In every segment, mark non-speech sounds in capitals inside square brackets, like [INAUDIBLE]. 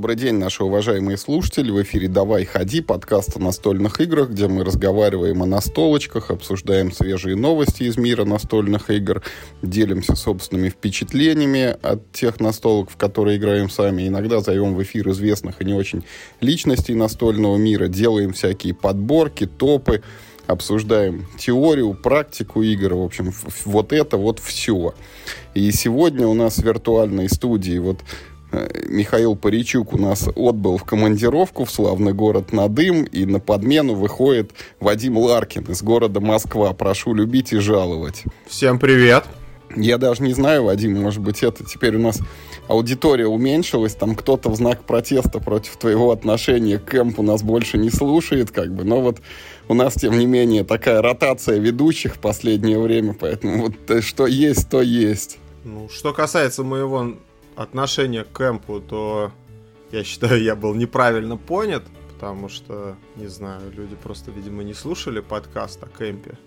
Добрый день, наши уважаемые слушатели. В эфире «Давай, ходи» подкаст о настольных играх, где мы разговариваем о настолочках, обсуждаем свежие новости из мира настольных игр, делимся собственными впечатлениями от тех настолок, в которые играем сами. Иногда зовем в эфир известных и не очень личностей настольного мира, делаем всякие подборки, топы, обсуждаем теорию, практику игр, в общем, вот это вот все. И сегодня у нас в виртуальной студии вот Михаил Паричук у нас отбыл в командировку в славный город Надым, и на подмену выходит Вадим Ларкин из города Москва. Прошу любить и жаловать. Всем привет! Я даже не знаю, Вадим, может быть, это теперь у нас аудитория уменьшилась, там кто-то в знак протеста против твоего отношения к кэмпу нас больше не слушает, как бы, но вот у нас, тем не менее, такая ротация ведущих в последнее время, поэтому вот э, что есть, то есть. Ну, что касается моего отношение к кэмпу, то я считаю, я был неправильно понят, потому что, не знаю, люди просто, видимо, не слушали подкаст о кемпе,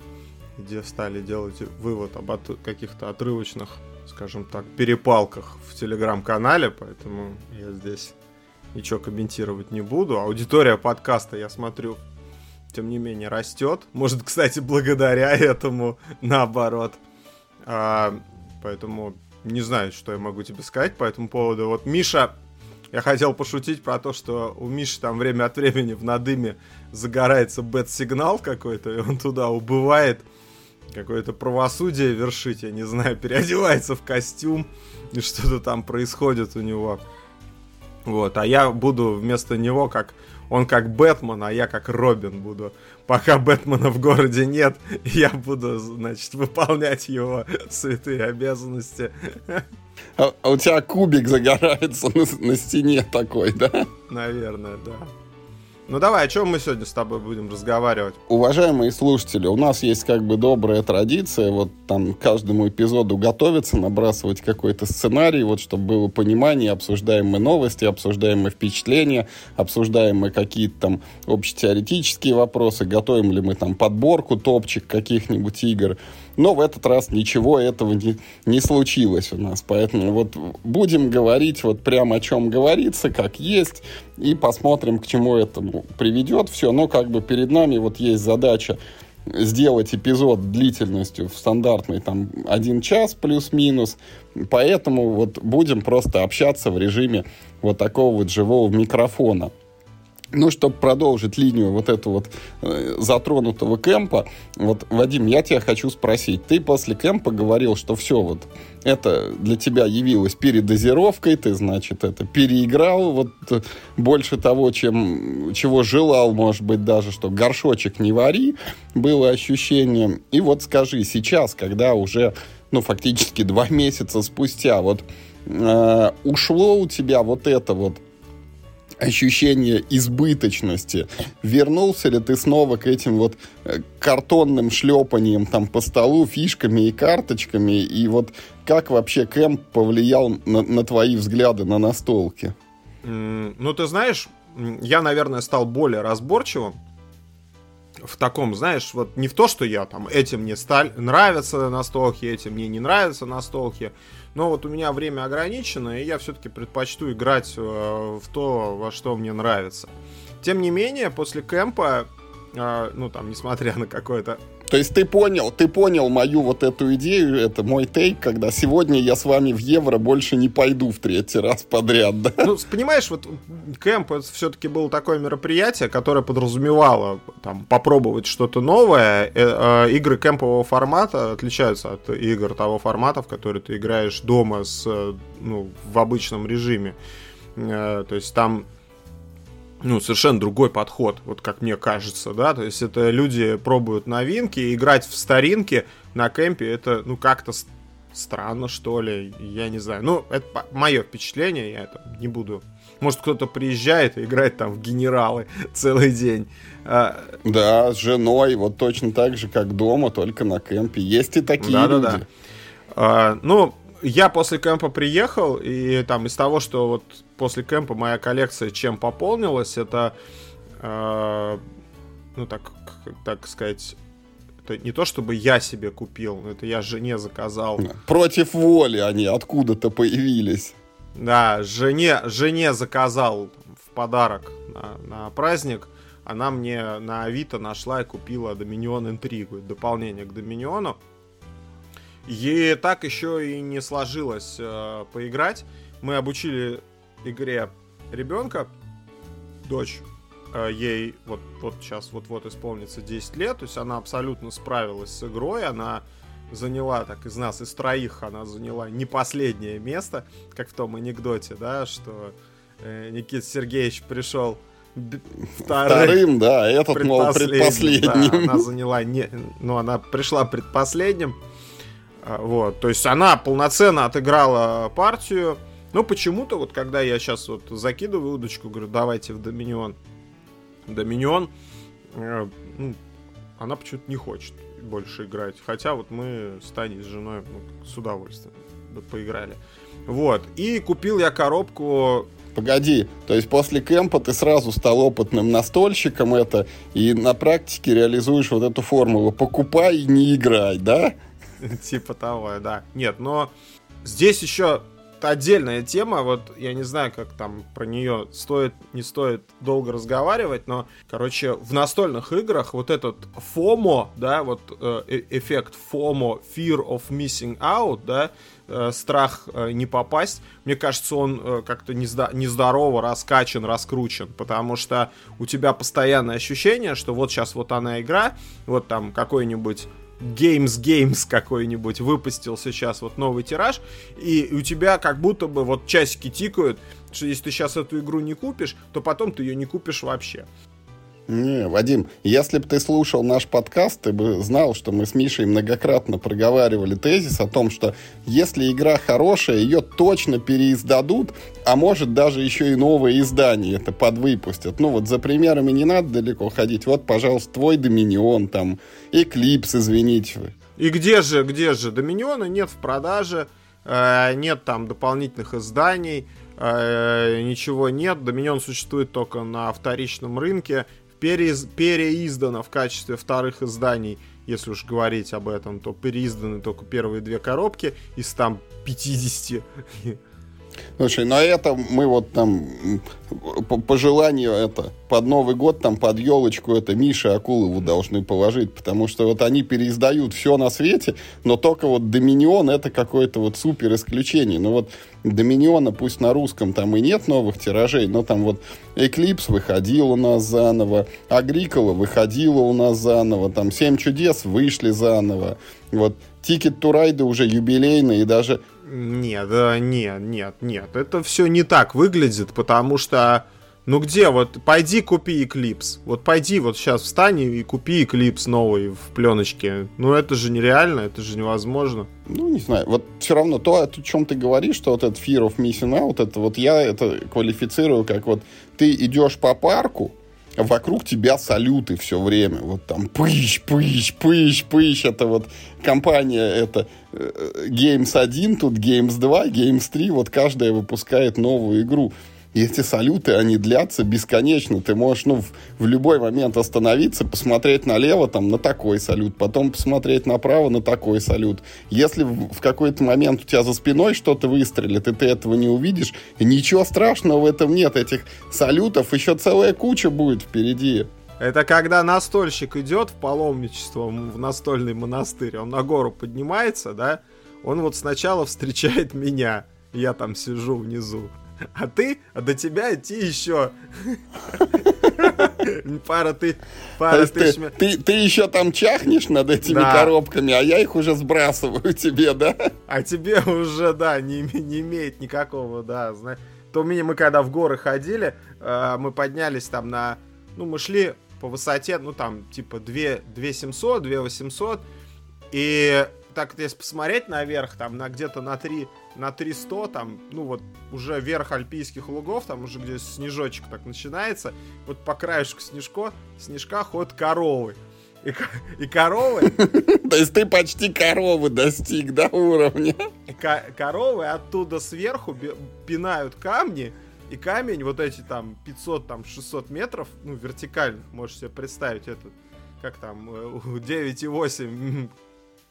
где стали делать вывод об от каких-то отрывочных, скажем так, перепалках в телеграм-канале, поэтому я здесь ничего комментировать не буду. Аудитория подкаста, я смотрю, тем не менее, растет. Может, кстати, благодаря этому наоборот. А, поэтому не знаю, что я могу тебе сказать по этому поводу. Вот Миша, я хотел пошутить про то, что у Миши там время от времени в надыме загорается бет-сигнал какой-то, и он туда убывает какое-то правосудие вершить, я не знаю, [LAUGHS] переодевается в костюм, и что-то там происходит у него. Вот, а я буду вместо него как он как Бэтмен, а я как Робин буду. Пока Бэтмена в городе нет, я буду, значит, выполнять его святые обязанности. А, а у тебя кубик загорается на, на стене такой, да? Наверное, да. Ну давай, о чем мы сегодня с тобой будем разговаривать? Уважаемые слушатели, у нас есть как бы добрая традиция, вот там каждому эпизоду готовиться, набрасывать какой-то сценарий, вот чтобы было понимание, обсуждаем мы новости, обсуждаем мы впечатления, обсуждаем мы какие-то там общетеоретические вопросы, готовим ли мы там подборку, топчик каких-нибудь игр. Но в этот раз ничего этого не, не случилось у нас. Поэтому вот будем говорить вот прямо о чем говорится, как есть, и посмотрим, к чему это ну, приведет все. Но как бы перед нами вот есть задача сделать эпизод длительностью в стандартный там один час плюс-минус. Поэтому вот будем просто общаться в режиме вот такого вот живого микрофона. Ну, чтобы продолжить линию вот этого вот э, затронутого кемпа, вот, Вадим, я тебя хочу спросить. Ты после кемпа говорил, что все вот это для тебя явилось передозировкой, ты, значит, это переиграл вот больше того, чем, чего желал, может быть, даже, что горшочек не вари, было ощущение. И вот скажи, сейчас, когда уже, ну, фактически два [LAUGHS] месяца спустя, вот э, ушло у тебя вот это вот ощущение избыточности. Вернулся ли ты снова к этим вот э, картонным шлепаниям там по столу, фишками и карточками? И вот как вообще Кэмп повлиял на, на твои взгляды на настолки? Ну, ты знаешь, я, наверное, стал более разборчивым в таком, знаешь, вот не в то, что я там, этим мне сталь... нравятся настолки, этим мне не нравятся настолки, но вот у меня время ограничено, и я все-таки предпочту играть э, в то, во что мне нравится. Тем не менее, после кемпа, э, ну там, несмотря на какое-то то есть ты понял, ты понял мою вот эту идею, это мой тейк, когда сегодня я с вами в евро больше не пойду в третий раз подряд, да? Ну, понимаешь, вот кемп это все-таки было такое мероприятие, которое подразумевало там попробовать что-то новое. Э, э, игры кемпового формата отличаются от игр того формата, в который ты играешь дома с, ну, в обычном режиме. Э, то есть там ну, совершенно другой подход, вот как мне кажется, да, то есть это люди пробуют новинки, играть в старинки на кемпе, это, ну, как-то странно, что ли, я не знаю, ну, это мое впечатление, я это не буду, может, кто-то приезжает и играет там в генералы [LAUGHS] целый день. А, да, с женой, вот точно так же, как дома, только на кемпе, есть и такие да, люди. Да, да. А, ну, я после кемпа приехал, и там из того, что вот после кемпа моя коллекция чем пополнилась, это, э, ну так, так сказать, это не то, чтобы я себе купил, это я жене заказал. Против воли они откуда-то появились. Да, жене, жене заказал в подарок на, на праздник. Она мне на Авито нашла и купила Доминион Интригу, дополнение к Доминиону. И так еще и не сложилось э, поиграть. Мы обучили игре ребенка, дочь, э, ей вот, вот сейчас вот-вот исполнится 10 лет, то есть она абсолютно справилась с игрой, она заняла, так из нас, из троих, она заняла не последнее место, как в том анекдоте, да, что э, Никита Сергеевич пришел вторым, вторым да, этот, мол, предпоследним. Да, она заняла, не, ну, она пришла предпоследним, а, вот, то есть она полноценно отыграла партию, но почему-то вот, когда я сейчас вот закидываю удочку, говорю, давайте в Доминион, Доминион, э, ну, она почему-то не хочет больше играть. Хотя вот мы с Таней, с женой ну, с удовольствием поиграли. Вот. И купил я коробку Погоди, то есть после кемпа ты сразу стал опытным настольщиком это, и на практике реализуешь вот эту формулу «покупай не играй», да? [LAUGHS] Типа того, да. Нет, но здесь еще отдельная тема, вот я не знаю, как там про нее стоит, не стоит долго разговаривать, но, короче, в настольных играх вот этот FOMO, да, вот э, э эффект FOMO, Fear of Missing Out, да, э, страх э, не попасть, мне кажется, он э, как-то нездо- нездорово раскачан, раскручен, потому что у тебя постоянное ощущение, что вот сейчас вот она игра, вот там какой-нибудь Games Games какой-нибудь выпустил сейчас вот новый тираж, и у тебя как будто бы вот часики тикают, что если ты сейчас эту игру не купишь, то потом ты ее не купишь вообще. Не, Вадим, если бы ты слушал наш подкаст, ты бы знал, что мы с Мишей многократно проговаривали тезис о том, что если игра хорошая, ее точно переиздадут, а может даже еще и новое издание это подвыпустят. Ну вот за примерами не надо далеко ходить. Вот, пожалуйста, твой Доминион, там, Эклипс, извините. И где же, где же? Доминиона нет в продаже, э, нет там дополнительных изданий, э, ничего нет. Доминион существует только на вторичном рынке переиз, переиздано в качестве вторых изданий, если уж говорить об этом, то переизданы только первые две коробки из там 50. Слушай, но это мы вот там по, желанию это под Новый год там под елочку это Миша Акулову должны положить, потому что вот они переиздают все на свете, но только вот Доминион это какое-то вот супер исключение. Ну вот Доминиона пусть на русском там и нет новых тиражей, но там вот Эклипс выходил у нас заново, Агрикола выходила у нас заново, там Семь чудес вышли заново, вот to Ride уже юбилейный и даже нет, да, нет, нет, нет. Это все не так выглядит, потому что... Ну где, вот пойди купи Eclipse. Вот пойди вот сейчас встань и купи Eclipse новый в пленочке. Ну это же нереально, это же невозможно. Ну не знаю, вот все равно то, о чем ты говоришь, что вот этот fear of missing out, это вот я это квалифицирую как вот ты идешь по парку, вокруг тебя салюты все время. Вот там пыщ, пыщ, пыщ, пыщ. Это вот компания, это э, Games 1, тут Games 2, Games 3. Вот каждая выпускает новую игру. И эти салюты, они длятся бесконечно. Ты можешь, ну, в, в любой момент остановиться, посмотреть налево, там, на такой салют, потом посмотреть направо на такой салют. Если в, в какой-то момент у тебя за спиной что-то выстрелит, и ты этого не увидишь, ничего страшного в этом нет. Этих салютов еще целая куча будет впереди. Это когда настольщик идет в паломничество в настольный монастырь, он на гору поднимается, да, он вот сначала встречает меня, я там сижу внизу. А ты, а до тебя идти еще. [LAUGHS] Пара ты, пара ты, ты, ты, ты еще там чахнешь над этими да. коробками, а я их уже сбрасываю [LAUGHS] тебе, да? А тебе уже, да, не, не имеет никакого, да, знаешь. То меня мы когда в горы ходили, э, мы поднялись там на, ну мы шли по высоте, ну там типа 2, 2 700, 2 800, и так если посмотреть наверх, там на где-то на 3 на 300, там, ну вот, уже верх альпийских лугов, там уже где снежочек так начинается, вот по краешку снежко, снежка ходят коровы. И, и коровы... [LAUGHS] То есть ты почти коровы достиг, да, уровня? Коровы оттуда сверху пинают камни, и камень, вот эти там 500, там 600 метров, ну, вертикальных, можешь себе представить, это, как там, 9,8 э,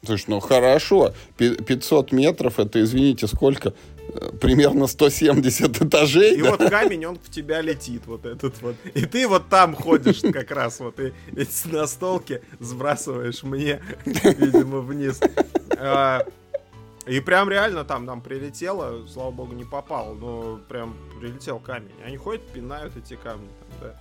Слушай, ну хорошо, 500 метров, это, извините, сколько? Э, примерно 170 этажей. И да? вот камень, он в тебя летит, вот этот вот. И ты вот там ходишь как раз, вот, и, и с настолки сбрасываешь мне, видимо, вниз. А, и прям реально там нам прилетело, слава богу, не попал, но прям прилетел камень. Они ходят, пинают эти камни.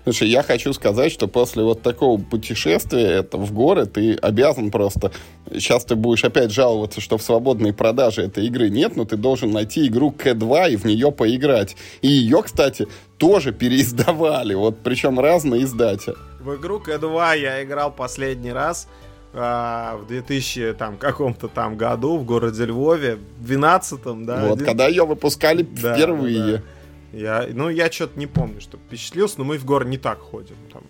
Слушай, я хочу сказать, что после вот такого путешествия это в горы ты обязан просто... Сейчас ты будешь опять жаловаться, что в свободной продаже этой игры нет, но ты должен найти игру К2 и в нее поиграть. И ее, кстати, тоже переиздавали, вот причем разные издатели. В игру К2 я играл последний раз а, в 2000 там каком-то там году в городе Львове, в 12 да. Вот, один... когда ее выпускали да, впервые. Да. Я, ну, я что-то не помню, что впечатлился, но мы в горы не так ходим. Там,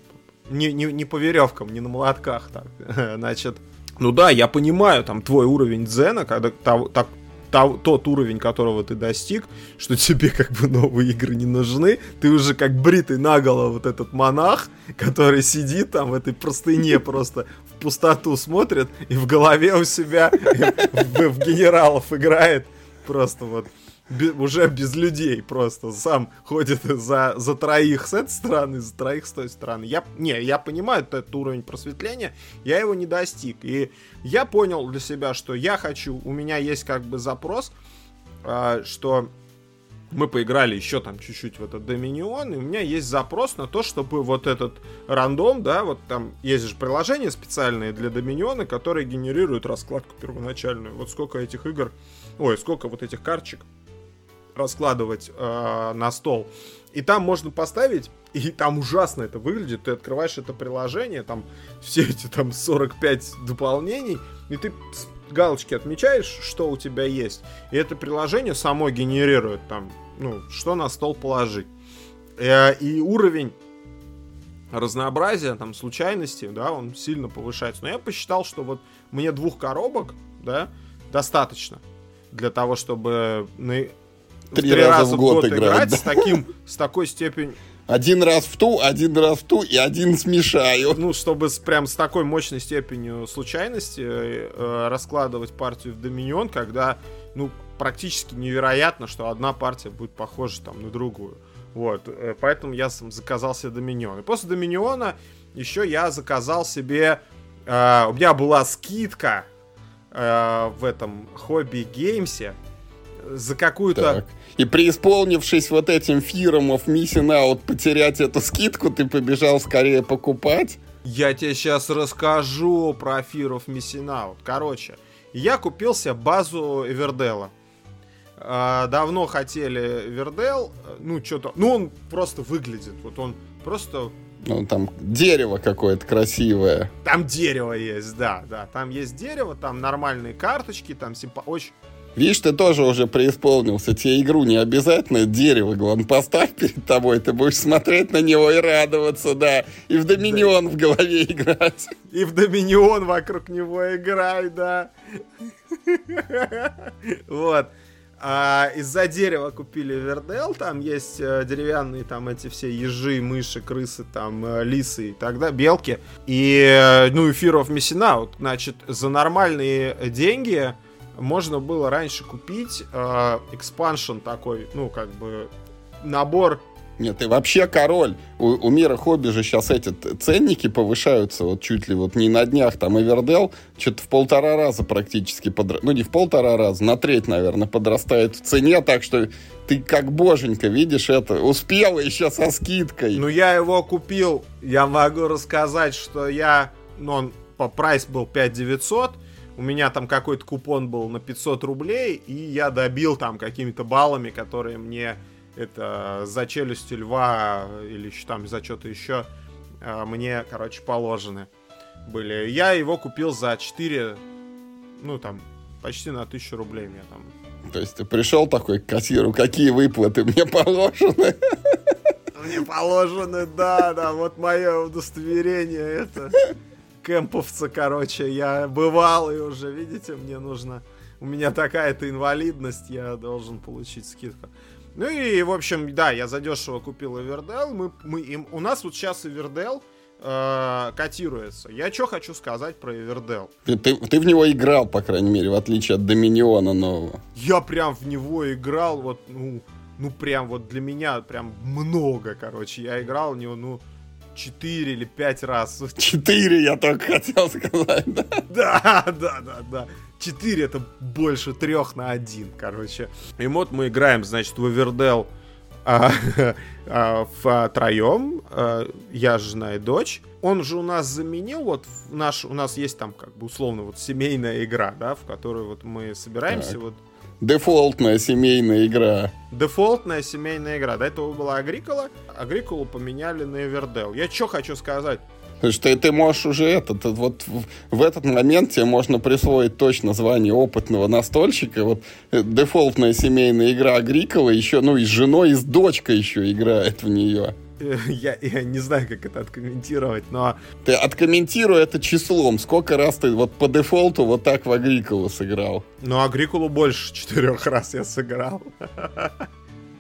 не, не, не по веревкам, не на молотках так. [LAUGHS] Значит, ну да, я понимаю, там, твой уровень дзена, когда так, тот уровень, которого ты достиг, что тебе как бы новые игры не нужны, ты уже как бритый наголо вот этот монах, который сидит там в этой простыне [LAUGHS] просто в пустоту смотрит и в голове у себя [LAUGHS] в генералов играет просто вот уже без людей просто сам ходит за, за троих с этой стороны, за троих с той стороны. Я, не, я понимаю этот уровень просветления, я его не достиг. И я понял для себя, что я хочу, у меня есть как бы запрос, э, что мы поиграли еще там чуть-чуть в этот Доминион, и у меня есть запрос на то, чтобы вот этот рандом, да, вот там есть же приложения специальные для Доминиона, которые генерируют раскладку первоначальную. Вот сколько этих игр, ой, сколько вот этих карточек раскладывать э, на стол. И там можно поставить, и там ужасно это выглядит. Ты открываешь это приложение, там все эти там 45 дополнений, и ты галочки отмечаешь, что у тебя есть. И это приложение само генерирует там, ну, что на стол положить. Э, и уровень разнообразия, там, случайности, да, он сильно повышается. Но я посчитал, что вот мне двух коробок, да, достаточно для того, чтобы три, три раза, раза в год, год играть, играть да. с, таким, с такой степенью. Один раз в ту, один раз в ту и один смешаю. Ну, чтобы с, прям с такой мощной степенью случайности э, раскладывать партию в Доминион, когда, ну, практически невероятно, что одна партия будет похожа там на другую. Вот, э, поэтому я сам заказал себе Доминион. И после Доминиона еще я заказал себе... Э, у меня была скидка э, в этом хобби геймсе за какую-то... И преисполнившись вот этим фиром of missing out, потерять эту скидку, ты побежал скорее покупать? Я тебе сейчас расскажу про Fear of Missing Out. Короче, я купил себе базу Эвердела. давно хотели Эвердел, ну что-то, ну он просто выглядит, вот он просто ну, там дерево какое-то красивое. Там дерево есть, да, да. Там есть дерево, там нормальные карточки, там симпа... очень, Видишь, ты тоже уже преисполнился. Тебе игру не обязательно дерево, главное, поставь перед тобой. Ты будешь смотреть на него и радоваться, да. И в Доминион да. в голове играть. И в Доминион вокруг него играй, да. Вот. А, из-за дерева купили Вердел, там есть э, деревянные там эти все ежи, мыши, крысы, там э, лисы и тогда белки. И, э, ну, of Missing Out, значит, за нормальные деньги можно было раньше купить экспаншн такой, ну, как бы набор нет, ты вообще король. У, у мира хобби же сейчас эти ценники повышаются вот чуть ли вот не на днях. Там Эвердел что-то в полтора раза практически, подра... ну не в полтора раза, на треть, наверное, подрастает в цене. Так что ты как боженька, видишь это, успела еще со скидкой. Ну я его купил, я могу рассказать, что я, ну он по прайс был 5900, у меня там какой-то купон был на 500 рублей, и я добил там какими-то баллами, которые мне это за челюстью льва или еще там за что-то еще а, мне, короче, положены были. Я его купил за 4, ну там, почти на 1000 рублей мне там. То есть ты пришел такой к кассиру, какие выплаты мне положены? Мне положены, да, да, вот мое удостоверение это кемповца, короче, я бывал и уже, видите, мне нужно... У меня такая-то инвалидность, я должен получить скидку. Ну и, в общем, да, я задешево купил Эвердел. Мы, мы, им, у нас вот сейчас Эвердел э, котируется. Я что хочу сказать про Эвердел? Ты, ты, ты в него играл, по крайней мере, в отличие от Доминиона нового. Я прям в него играл, вот, ну, ну прям вот для меня прям много, короче. Я играл в него, ну, 4 или 5 раз. [LAUGHS] 4, я только хотел сказать, да? Да, да, да, да. 4 это больше трех на один, короче. И вот мы играем, значит, в Эвердел а, [LAUGHS] а, втроем, а, я, жена и дочь. Он же у нас заменил, вот наш, у нас есть там как бы условно вот семейная игра, да, в которой вот мы собираемся так. вот Дефолтная семейная игра. Дефолтная семейная игра. До этого была Агрикола. Агриколу поменяли на Эвердел. Я что хочу сказать? Что ты, ты можешь уже этот, вот в, в этот момент тебе можно присвоить точно звание опытного настольщика. Вот э, дефолтная семейная игра Агрикола еще, ну и с женой, и с дочкой еще играет в нее. [LAUGHS] Я, я не знаю, как это откомментировать, но... Ты откомментируй это числом. Сколько раз ты вот по дефолту вот так в Агриколу сыграл? Ну, Агриколу больше четырех раз я сыграл. [LAUGHS]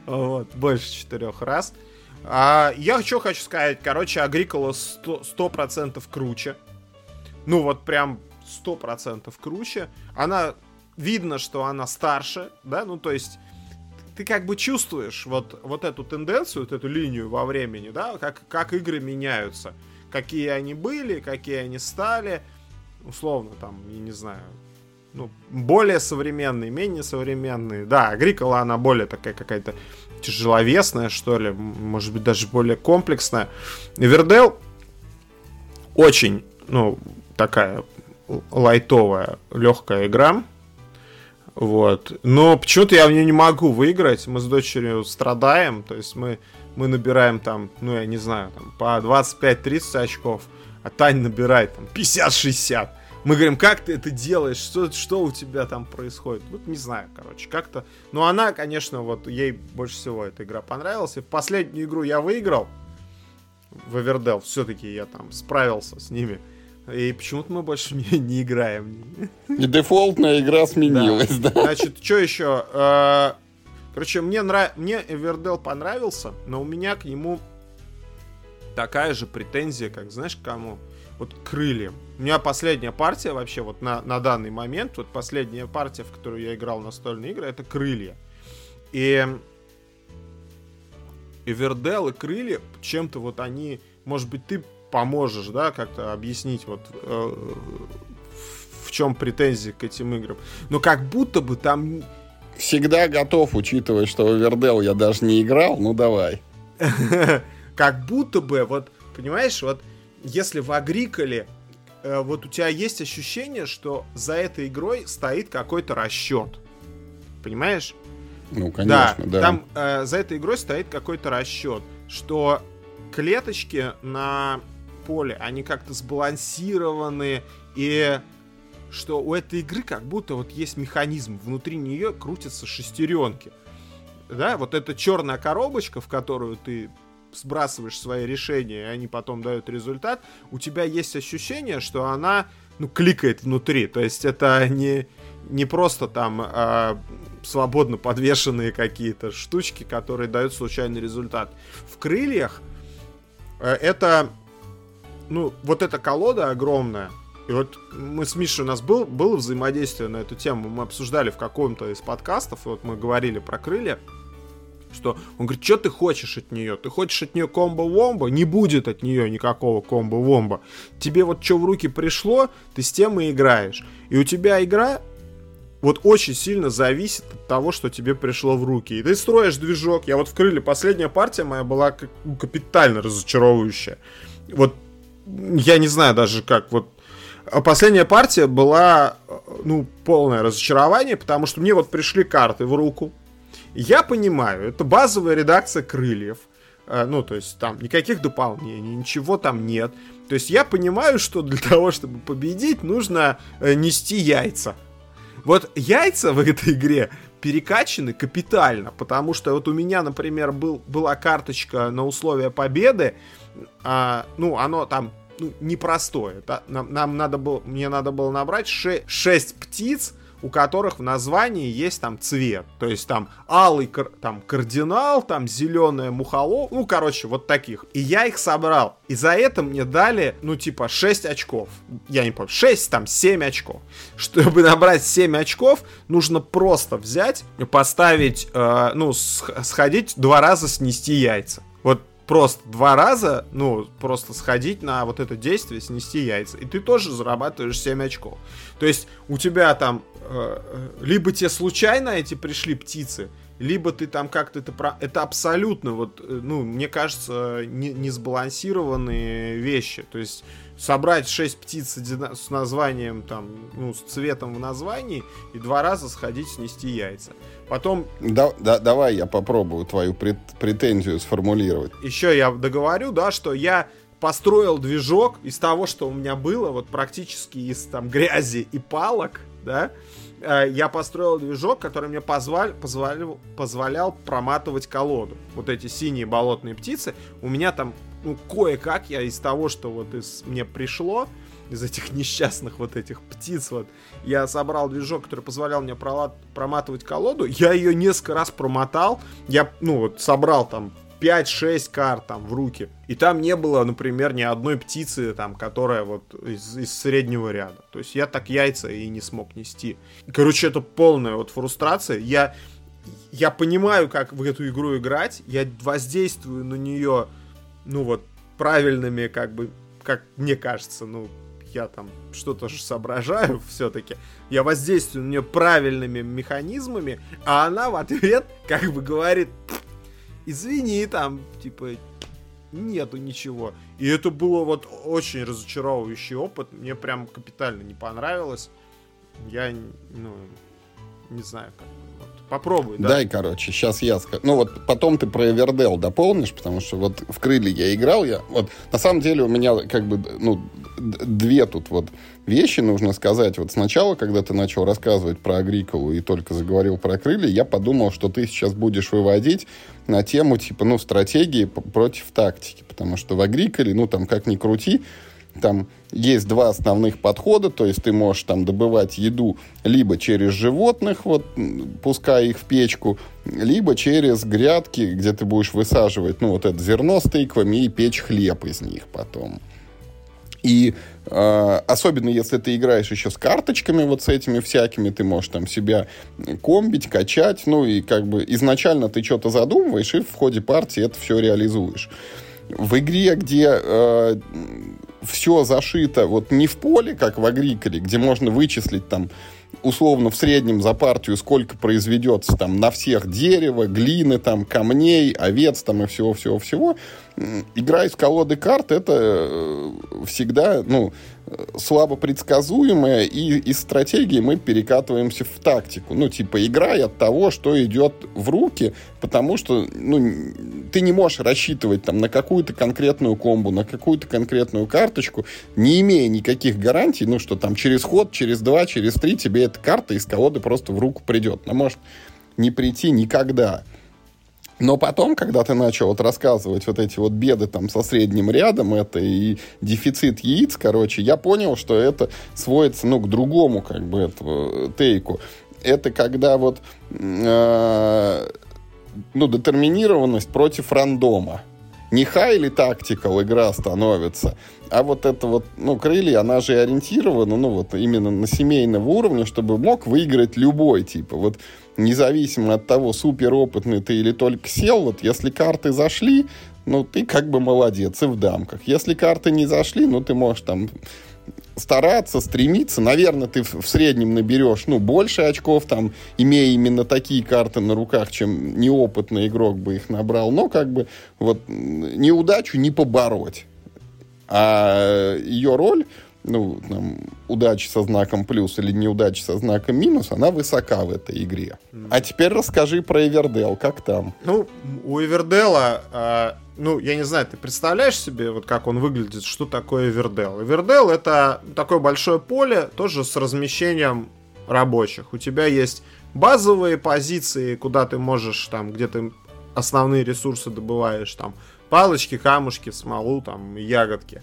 Вот, больше четырех раз. А, я что хочу сказать, короче, Агрикола 100%, процентов круче. Ну вот прям 100% круче. Она, видно, что она старше, да, ну то есть ты как бы чувствуешь вот, вот эту тенденцию, вот эту линию во времени, да, как, как игры меняются. Какие они были, какие они стали. Условно, там, я не знаю, ну, более современные, менее современные. Да, Агрикола, она более такая какая-то тяжеловесная, что ли, может быть, даже более комплексная. Эвердел очень, ну, такая лайтовая, легкая игра. Вот. Но почему-то я в нее не могу выиграть. Мы с дочерью страдаем. То есть мы, мы набираем там, ну я не знаю, там, по 25-30 очков. А Тань набирает там 50-60. Мы говорим, как ты это делаешь? Что, что у тебя там происходит? Ну, не знаю, короче, как-то. Но она, конечно, вот ей больше всего эта игра понравилась. И последнюю игру я выиграл в Эвердел. Все-таки я там справился с ними. И почему-то мы больше [LAUGHS] не, не играем. И дефолтная игра сменилась, да. да? Значит, что еще? Э, короче, мне, нрав... мне Эвердел понравился, но у меня к нему такая же претензия, как знаешь, к кому? вот крыльям. У меня последняя партия вообще вот на, на данный момент, вот последняя партия, в которую я играл настольные игры, это крылья. И Эвердел и крылья, чем-то вот они, может быть, ты поможешь, да, как-то объяснить вот э, в чем претензии к этим играм. Но как будто бы там... Всегда готов, учитывая, что в Эвердел я даже не играл, ну давай. [LAUGHS] Как будто бы, вот, понимаешь, вот если в Агриколе э, вот у тебя есть ощущение, что за этой игрой стоит какой-то расчет. Понимаешь? Ну, конечно, да. да. Там э, за этой игрой стоит какой-то расчет, что клеточки на поле, они как-то сбалансированы, и что у этой игры как будто вот есть механизм, внутри нее крутятся шестеренки. Да, вот эта черная коробочка, в которую ты сбрасываешь свои решения, и они потом дают результат, у тебя есть ощущение, что она, ну, кликает внутри. То есть это не, не просто там э, свободно подвешенные какие-то штучки, которые дают случайный результат. В крыльях э, это, ну, вот эта колода огромная, и вот мы с Мишей, у нас был, было взаимодействие на эту тему, мы обсуждали в каком-то из подкастов, вот мы говорили про крылья, что он говорит, что ты хочешь от нее? Ты хочешь от нее комбо-вомба? Не будет от нее никакого комбо-вомба. Тебе вот что в руки пришло, ты с тем и играешь. И у тебя игра вот очень сильно зависит от того, что тебе пришло в руки. И ты строишь движок. Я вот в крыле последняя партия моя была ну, капитально разочаровывающая. Вот я не знаю даже как вот а последняя партия была, ну, полное разочарование, потому что мне вот пришли карты в руку, я понимаю, это базовая редакция крыльев. Э, ну, то есть там никаких дополнений, ничего там нет. То есть я понимаю, что для [LAUGHS] того, чтобы победить, нужно э, нести яйца. Вот яйца в этой игре перекачаны капитально, потому что вот у меня, например, был, была карточка на условия победы, а, ну, оно там ну, непростое. Да? Нам, нам надо было, мне надо было набрать 6, 6 птиц, у которых в названии есть там цвет. То есть там алый там кардинал, там зеленая мухолов, ну, короче, вот таких. И я их собрал. И за это мне дали, ну, типа, 6 очков. Я не помню, 6, там, 7 очков. Чтобы [LAUGHS] набрать 7 очков, нужно просто взять, поставить, э, ну, сходить два раза снести яйца. Просто два раза, ну, просто сходить на вот это действие, снести яйца. И ты тоже зарабатываешь 7 очков. То есть у тебя там э, э, либо тебе случайно эти пришли птицы, либо ты там как-то это про... Это абсолютно вот, э, ну, мне кажется, не, не сбалансированные вещи. То есть собрать 6 птиц с названием, там, ну, с цветом в названии и два раза сходить снести яйца. Потом... Да, да, давай я попробую твою прет, претензию сформулировать. Еще я договорю, да, что я построил движок из того, что у меня было, вот практически из там грязи и палок, да, я построил движок, который мне позволь, позволял, позволял проматывать колоду. Вот эти синие болотные птицы, у меня там ну, кое-как я из того, что вот из, мне пришло, из этих [LAUGHS] несчастных вот этих птиц, вот, я собрал движок, который позволял мне проматывать колоду, я ее несколько раз промотал, я, ну, вот, собрал там 5-6 карт там в руки. И там не было, например, ни одной птицы, там, которая вот из, из среднего ряда. То есть я так яйца и не смог нести. Короче, это полная вот фрустрация. Я, я понимаю, как в эту игру играть. Я воздействую на нее ну вот, правильными, как бы, как мне кажется, ну, я там что-то же соображаю [LAUGHS] все-таки, я воздействую на нее правильными механизмами, а она в ответ как бы говорит, извини, там, типа, нету ничего. И это было вот очень разочаровывающий опыт, мне прям капитально не понравилось. Я, ну, не знаю, как Попробуй, да. Дай, короче, сейчас я скажу. Ну вот потом ты про Эвердел дополнишь, потому что вот в Крылья я играл, я вот на самом деле у меня как бы ну две тут вот вещи нужно сказать. Вот сначала, когда ты начал рассказывать про Агриколу и только заговорил про Крылья, я подумал, что ты сейчас будешь выводить на тему типа ну стратегии против тактики, потому что в Агриколе, ну там как ни крути, там есть два основных подхода, то есть ты можешь там добывать еду либо через животных, вот, пуская их в печку, либо через грядки, где ты будешь высаживать, ну, вот это зерно с тыквами и печь хлеб из них потом. И э, особенно если ты играешь еще с карточками вот с этими всякими, ты можешь там себя комбить, качать, ну и как бы изначально ты что-то задумываешь и в ходе партии это все реализуешь. В игре, где э, все зашито вот не в поле, как в Агриколе, где можно вычислить там условно в среднем за партию сколько произведется там на всех дерева, глины, там, камней, овец там и всего-всего-всего. Игра из колоды карт это э, всегда, ну, слабо предсказуемая, и из стратегии мы перекатываемся в тактику. Ну, типа, играй от того, что идет в руки, потому что, ну, ты не можешь рассчитывать там на какую-то конкретную комбу, на какую-то конкретную карточку, не имея никаких гарантий, ну, что там через ход, через два, через три тебе эта карта из колоды просто в руку придет. Она может не прийти никогда. Но потом, когда ты начал вот рассказывать вот эти вот беды там со средним рядом, это и дефицит яиц, короче, я понял, что это сводится, ну, к другому, как бы, этого э, тейку. Это когда вот, э, ну, детерминированность против рандома. Не хай или тактикал игра становится, а вот это вот, ну, крылья, она же ориентирована, ну, вот именно на семейного уровня, чтобы мог выиграть любой, типа, вот независимо от того, супер опытный ты или только сел, вот если карты зашли, ну, ты как бы молодец и в дамках. Если карты не зашли, ну, ты можешь там стараться, стремиться. Наверное, ты в среднем наберешь, ну, больше очков, там, имея именно такие карты на руках, чем неопытный игрок бы их набрал. Но, как бы, вот, неудачу не побороть. А ее роль ну, там, удачи со знаком плюс или неудачи со знаком минус, она высока в этой игре. Mm. А теперь расскажи про Эвердел, как там? Ну, у Эвердела, э, ну, я не знаю, ты представляешь себе, вот как он выглядит, что такое Эвердел? Эвердел это такое большое поле, тоже с размещением рабочих. У тебя есть базовые позиции, куда ты можешь там, где ты основные ресурсы добываешь, там, палочки, камушки, смолу, там, ягодки.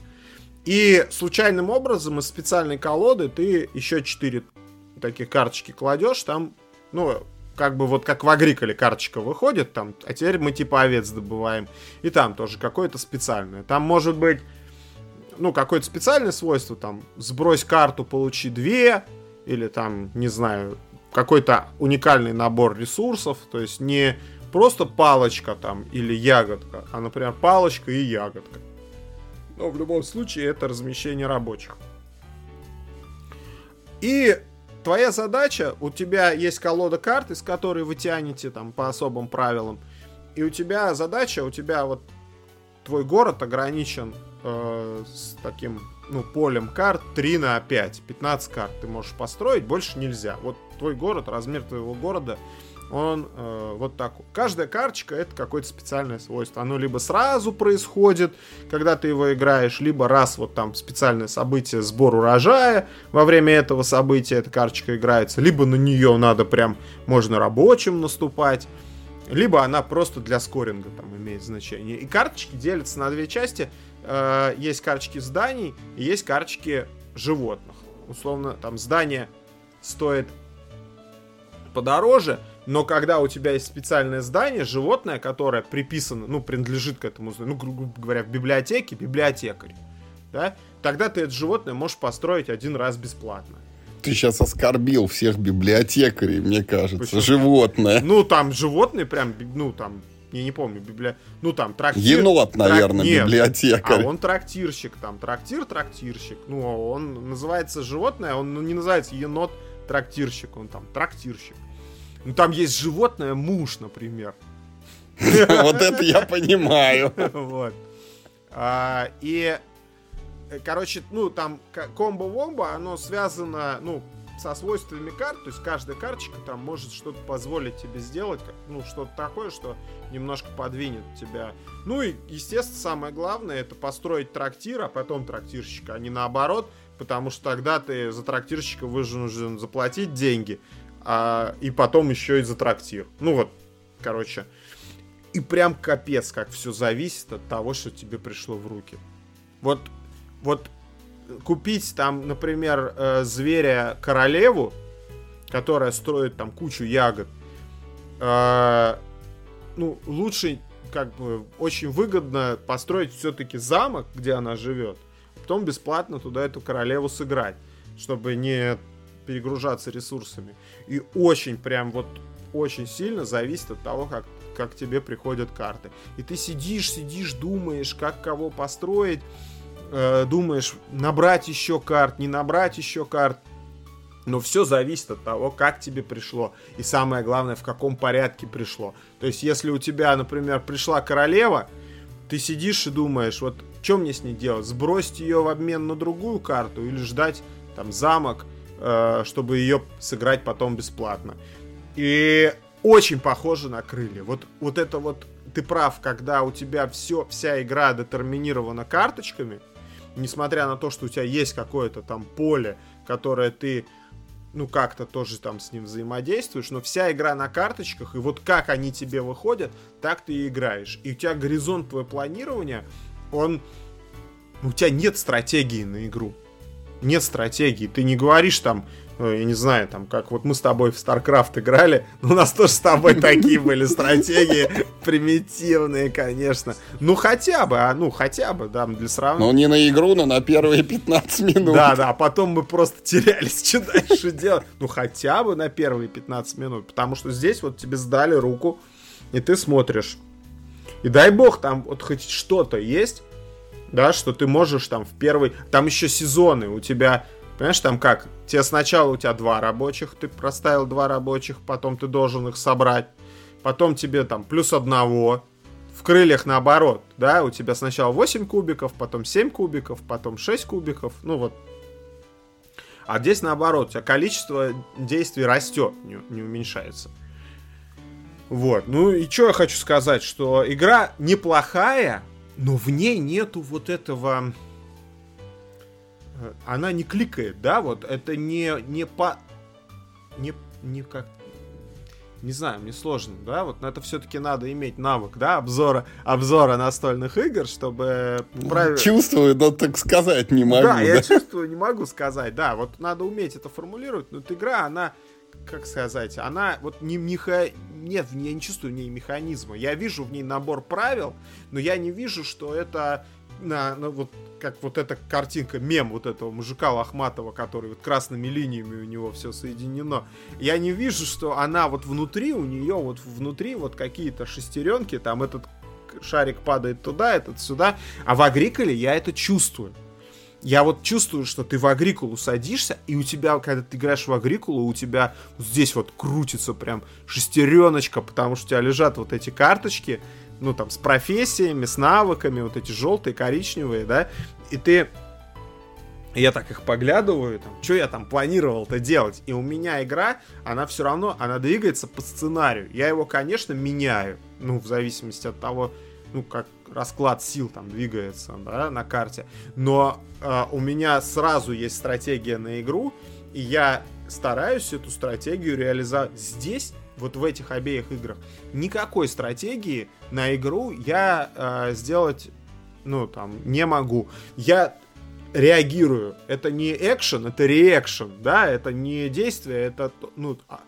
И случайным образом из специальной колоды ты еще 4 такие карточки кладешь, там, ну, как бы вот как в Агриколе карточка выходит, там, а теперь мы типа овец добываем. И там тоже какое-то специальное. Там может быть, ну, какое-то специальное свойство, там, сбрось карту, получи две, или там, не знаю, какой-то уникальный набор ресурсов, то есть не просто палочка там или ягодка, а, например, палочка и ягодка. Но в любом случае это размещение рабочих. И твоя задача, у тебя есть колода карт, из которой вы тянете там по особым правилам. И у тебя задача, у тебя вот твой город ограничен э, с таким ну, полем карт 3 на 5. 15 карт ты можешь построить, больше нельзя. Вот твой город, размер твоего города он э, вот такой. Каждая карточка это какое-то специальное свойство. Оно либо сразу происходит, когда ты его играешь, либо раз вот там специальное событие, сбор урожая, во время этого события эта карточка играется, либо на нее надо прям, можно рабочим наступать, либо она просто для скоринга там имеет значение. И карточки делятся на две части. Э, есть карточки зданий и есть карточки животных. Условно, там здание стоит подороже, но когда у тебя есть специальное здание, животное, которое приписано, ну, принадлежит к этому, ну, грубо говоря, в библиотеке, библиотекарь, да, тогда ты это животное можешь построить один раз бесплатно. Ты сейчас оскорбил всех библиотекарей, мне кажется. Почему? Животное. Ну, там животные прям, ну, там, я не помню, библи... ну там трактир... Енот, наверное, Трак... библиотекарь. А он трактирщик, там, трактир, трактирщик. Ну, он называется животное, он ну, не называется енот, трактирщик, он там трактирщик. Ну там есть животное муж, например. [LAUGHS] Вот это я понимаю. [LAUGHS] Вот. А, и, короче, ну там комбо-вомбо, оно связано, ну, со свойствами карт, то есть каждая карточка там может что-то позволить тебе сделать, ну, что-то такое, что немножко подвинет тебя. Ну и, естественно, самое главное, это построить трактир, а потом трактирщика, а не наоборот, потому что тогда ты за трактирщика вынужден заплатить деньги, а, и потом еще и за трактир. Ну вот, короче. И прям капец, как все зависит от того, что тебе пришло в руки. Вот, вот купить там, например, э, зверя королеву, которая строит там кучу ягод, э, ну, лучше, как бы, очень выгодно построить все-таки замок, где она живет, потом бесплатно туда эту королеву сыграть, чтобы не перегружаться ресурсами. И очень прям вот очень сильно зависит от того, как, как тебе приходят карты. И ты сидишь, сидишь, думаешь, как кого построить, э, думаешь, набрать еще карт, не набрать еще карт. Но все зависит от того, как тебе пришло. И самое главное, в каком порядке пришло. То есть, если у тебя, например, пришла королева, ты сидишь и думаешь, вот что мне с ней делать? Сбросить ее в обмен на другую карту или ждать там замок, Э, чтобы ее сыграть потом бесплатно. И очень похоже на крылья. Вот, вот это вот, ты прав, когда у тебя все, вся игра детерминирована карточками, несмотря на то, что у тебя есть какое-то там поле, которое ты ну, как-то тоже там с ним взаимодействуешь, но вся игра на карточках, и вот как они тебе выходят, так ты и играешь. И у тебя горизонт твоего планирования, он... У тебя нет стратегии на игру нет стратегии. Ты не говоришь там, э, я не знаю, там, как вот мы с тобой в StarCraft играли, [LAUGHS] у нас тоже с тобой такие были стратегии, [LAUGHS] примитивные, конечно. Ну, хотя бы, а, ну, хотя бы, да, для сравнения. Ну, не на игру, но на первые 15 минут. Да, да, а потом мы просто терялись, [LAUGHS] что дальше делать. Ну, хотя бы на первые 15 минут, потому что здесь вот тебе сдали руку, и ты смотришь. И дай бог, там вот хоть что-то есть, да, что ты можешь там в первый... Там еще сезоны у тебя... Понимаешь, там как? Тебе сначала у тебя два рабочих, ты проставил два рабочих, потом ты должен их собрать. Потом тебе там плюс одного. В крыльях наоборот, да, у тебя сначала 8 кубиков, потом 7 кубиков, потом 6 кубиков, ну вот. А здесь наоборот, у тебя количество действий растет, не, не уменьшается. Вот, ну и что я хочу сказать, что игра неплохая, но в ней нету вот этого... Э, она не кликает, да, вот это не, не по... Не, не как... не знаю, мне сложно, да, вот это все-таки надо иметь навык, да, обзора, обзора настольных игр, чтобы правильно... Чувствую, но так сказать не могу. Да, да, я чувствую, не могу сказать, да, вот надо уметь это формулировать, но эта игра, она, как сказать, она вот не меха... Нет, я не чувствую в ней механизма. Я вижу в ней набор правил, но я не вижу, что это на, на вот как вот эта картинка, мем вот этого мужика Лохматова, который вот красными линиями у него все соединено. Я не вижу, что она вот внутри, у нее вот внутри вот какие-то шестеренки, там этот шарик падает туда, этот сюда. А в Агриколе я это чувствую. Я вот чувствую, что ты в Агрикулу садишься, и у тебя, когда ты играешь в Агрикулу, у тебя здесь вот крутится прям шестереночка, потому что у тебя лежат вот эти карточки, ну, там, с профессиями, с навыками, вот эти желтые, коричневые, да, и ты я так их поглядываю, там, что я там планировал-то делать. И у меня игра, она все равно, она двигается по сценарию. Я его, конечно, меняю, ну, в зависимости от того, ну, как расклад сил там двигается, да, на карте. Но э, у меня сразу есть стратегия на игру, и я стараюсь эту стратегию реализовать. Здесь вот в этих обеих играх никакой стратегии на игру я э, сделать, ну, там, не могу. Я реагирую. Это не экшен, это реакшн, да, это не действие, это, ну, а,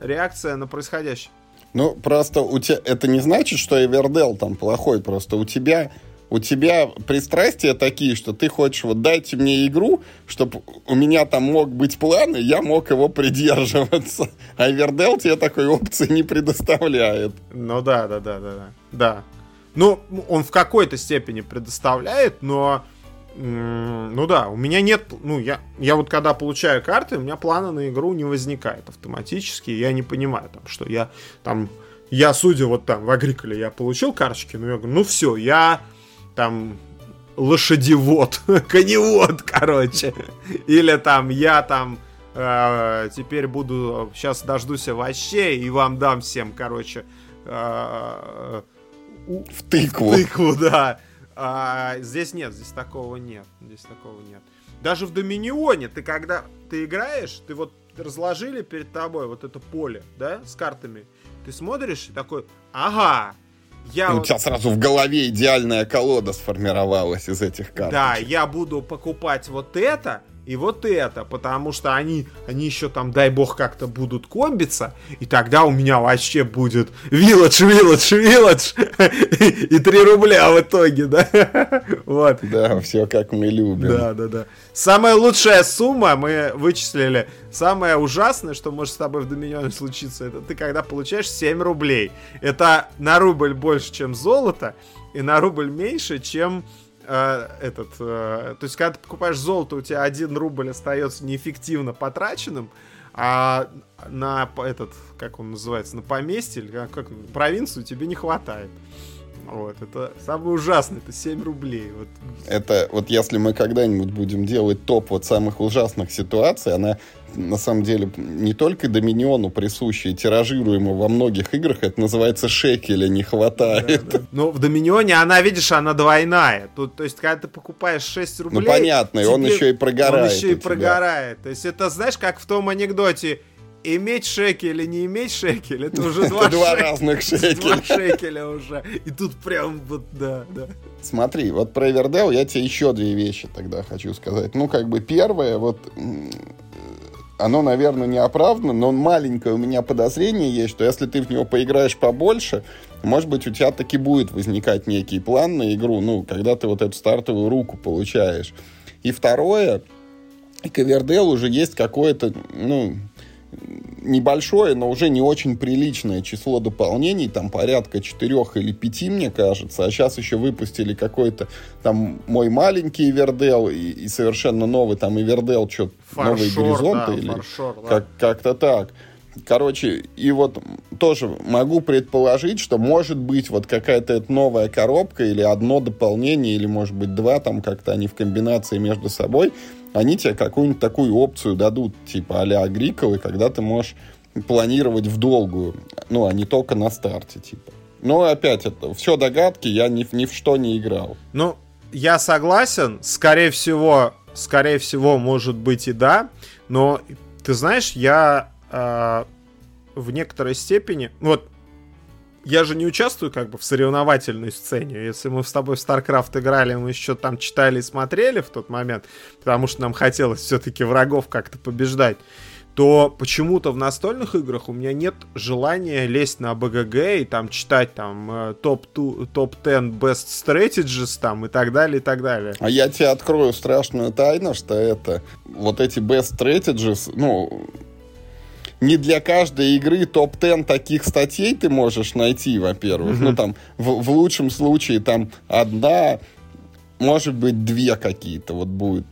реакция на происходящее. Ну, просто у тебя это не значит, что Эвердел там плохой, просто у тебя у тебя пристрастия такие, что ты хочешь, вот дайте мне игру, чтобы у меня там мог быть план, и я мог его придерживаться. А Эвердел тебе такой опции не предоставляет. Ну да, да, да, да, да. Да. Ну, он в какой-то степени предоставляет, но ну да, у меня нет, ну я, я вот когда получаю карты, у меня плана на игру не возникает автоматически, я не понимаю там, что я там, я судя вот там в Агриколе я получил карточки, но я говорю, ну все, я там лошадевод, [LAUGHS] коневод, короче. Или там я там э, теперь буду, сейчас дождусь вообще и вам дам всем, короче, э, в тыкву. В тыкву, да. А, здесь нет, здесь такого нет, здесь такого нет. Даже в Доминионе ты когда ты играешь, ты вот разложили перед тобой вот это поле, да, с картами, ты смотришь и такой, ага, я У тебя сразу в голове идеальная колода сформировалась из этих карт. Да, я буду покупать вот это, и вот это, потому что они, они еще там, дай бог, как-то будут комбиться, и тогда у меня вообще будет вилледж, вилледж, вилледж, [LAUGHS] и 3 рубля в итоге, да? [LAUGHS] Вот. Да, все как мы любим. Да, да, да. Самая лучшая сумма мы вычислили. Самое ужасное, что может с тобой в Доминионе случиться, это ты когда получаешь 7 рублей. Это на рубль больше, чем золото, и на рубль меньше, чем э, этот, э, то есть, когда ты покупаешь золото, у тебя один рубль остается неэффективно потраченным, а на этот, как он называется, на поместье или как, как провинцию тебе не хватает. Вот, это самое ужасное, это 7 рублей. Вот. Это вот если мы когда-нибудь будем делать топ вот самых ужасных ситуаций, она на самом деле не только Доминиону присущая, тиражируема во многих играх, это называется шекеля не хватает. Да, да. Но в Доминионе она, видишь, она двойная. Тут, то есть, когда ты покупаешь 6 рублей... Ну, понятно, и он еще и прогорает. Он еще и прогорает. То есть, это, знаешь, как в том анекдоте, иметь шекель или не иметь шекель, это уже [LAUGHS] два, два разных шекеля. Два шекеля уже. И тут прям вот, да, да. Смотри, вот про Эвердел я тебе еще две вещи тогда хочу сказать. Ну, как бы первое, вот оно, наверное, не оправдано, но маленькое у меня подозрение есть, что если ты в него поиграешь побольше, может быть, у тебя таки будет возникать некий план на игру, ну, когда ты вот эту стартовую руку получаешь. И второе, к Эвердел уже есть какое-то, ну, небольшое, но уже не очень приличное число дополнений, там порядка четырех или пяти, мне кажется, а сейчас еще выпустили какой-то там мой маленький Ивердел и, и совершенно новый там Ивердел, что новые горизонты да, или фаршор, да. как, как-то так. Короче, и вот тоже могу предположить, что может быть вот какая-то новая коробка или одно дополнение, или может быть два, там как-то они в комбинации между собой, они тебе какую-нибудь такую опцию дадут, типа а-ля Агриколы, когда ты можешь планировать в долгую, ну, а не только на старте, типа. Но опять, это все догадки, я ни, ни в что не играл. Ну, я согласен, скорее всего, скорее всего, может быть и да, но ты знаешь, я э, в некоторой степени... Вот, я же не участвую как бы в соревновательной сцене. Если мы с тобой в StarCraft играли, мы еще там читали и смотрели в тот момент, потому что нам хотелось все-таки врагов как-то побеждать то почему-то в настольных играх у меня нет желания лезть на БГГ и там читать там топ-10 топ best strategies там и так далее, и так далее. А я тебе открою страшную тайну, что это вот эти best strategies, ну, не для каждой игры топ-10 таких статей ты можешь найти, во-первых. Mm-hmm. Ну, там, в, в лучшем случае, там, одна, может быть, две какие-то вот будет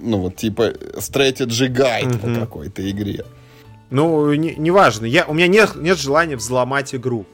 ну вот типа strategy guide mm-hmm. по какой-то игре. Ну, неважно. Не, я, у меня нет, нет желания взломать игру.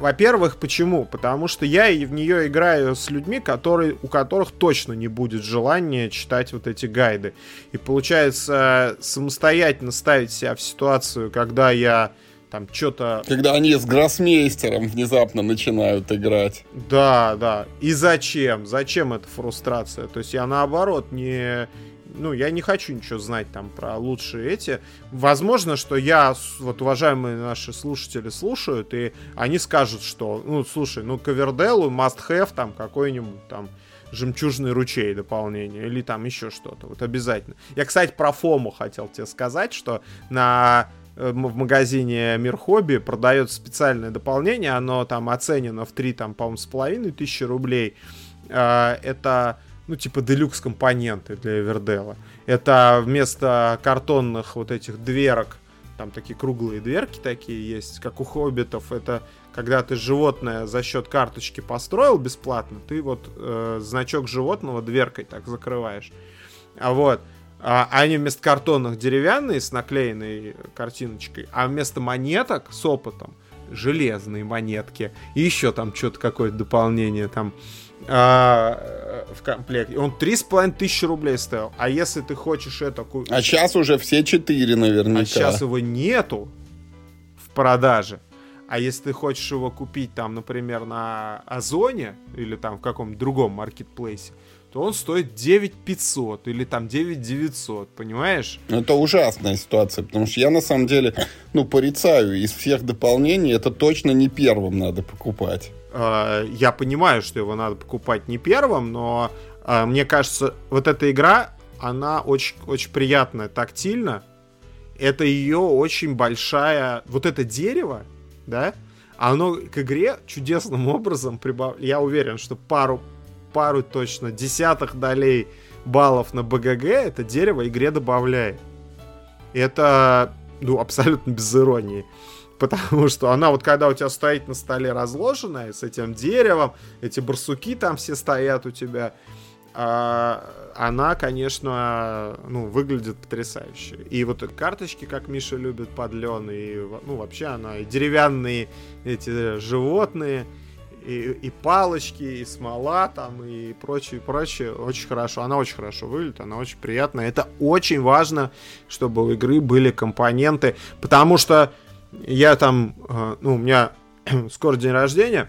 Во-первых, почему? Потому что я в нее играю с людьми, которые, у которых точно не будет желания читать вот эти гайды. И получается, самостоятельно ставить себя в ситуацию, когда я там что-то... Когда они с гроссмейстером внезапно начинают играть. Да, да. И зачем? Зачем эта фрустрация? То есть я наоборот не... Ну, я не хочу ничего знать там про лучшие эти. Возможно, что я, вот уважаемые наши слушатели слушают, и они скажут, что, ну, слушай, ну, Коверделу must have там какой-нибудь там жемчужный ручей дополнение или там еще что-то. Вот обязательно. Я, кстати, про Фому хотел тебе сказать, что на Э, в магазине Мир Хобби продается специальное дополнение, оно там оценено в 3, там, по-моему, с половиной тысячи рублей. А, это, ну, типа, делюкс компоненты для Эвердела. Это вместо картонных вот этих дверок, там такие круглые дверки такие есть, как у хоббитов, это когда ты животное за счет карточки построил бесплатно, ты вот э, значок животного дверкой так закрываешь. А вот, а, они вместо картонных деревянные с наклеенной картиночкой, а вместо монеток с опытом железные монетки. И еще там что-то какое-то дополнение там а, в комплекте. Он три с половиной тысячи рублей стоил. А если ты хочешь это купить... А сейчас уже все четыре наверняка. А сейчас его нету в продаже. А если ты хочешь его купить там, например, на Озоне или там в каком-то другом маркетплейсе, то он стоит 9500 или там 9900, понимаешь? Ну, это ужасная ситуация, потому что я на самом деле, ну, порицаю из всех дополнений, это точно не первым надо покупать. А, я понимаю, что его надо покупать не первым, но а, мне кажется, вот эта игра, она очень, очень приятная тактильно. Это ее очень большая... Вот это дерево, да, оно к игре чудесным образом прибавляет. Я уверен, что пару пару точно десятых долей баллов на БГГ это дерево игре добавляет. Это, ну, абсолютно без иронии. Потому [LAUGHS] что она вот когда у тебя стоит на столе разложенная с этим деревом, эти барсуки там все стоят у тебя, а, она, конечно, ну, выглядит потрясающе. И вот карточки, как Миша любит, подлен, и, ну, вообще она, и деревянные эти животные, и, и палочки, и смола там, и прочее, прочее. Очень хорошо. Она очень хорошо выглядит, она очень приятная. Это очень важно, чтобы у игры были компоненты, потому что я там, э, ну, у меня [CLEARS THROAT] скоро день рождения,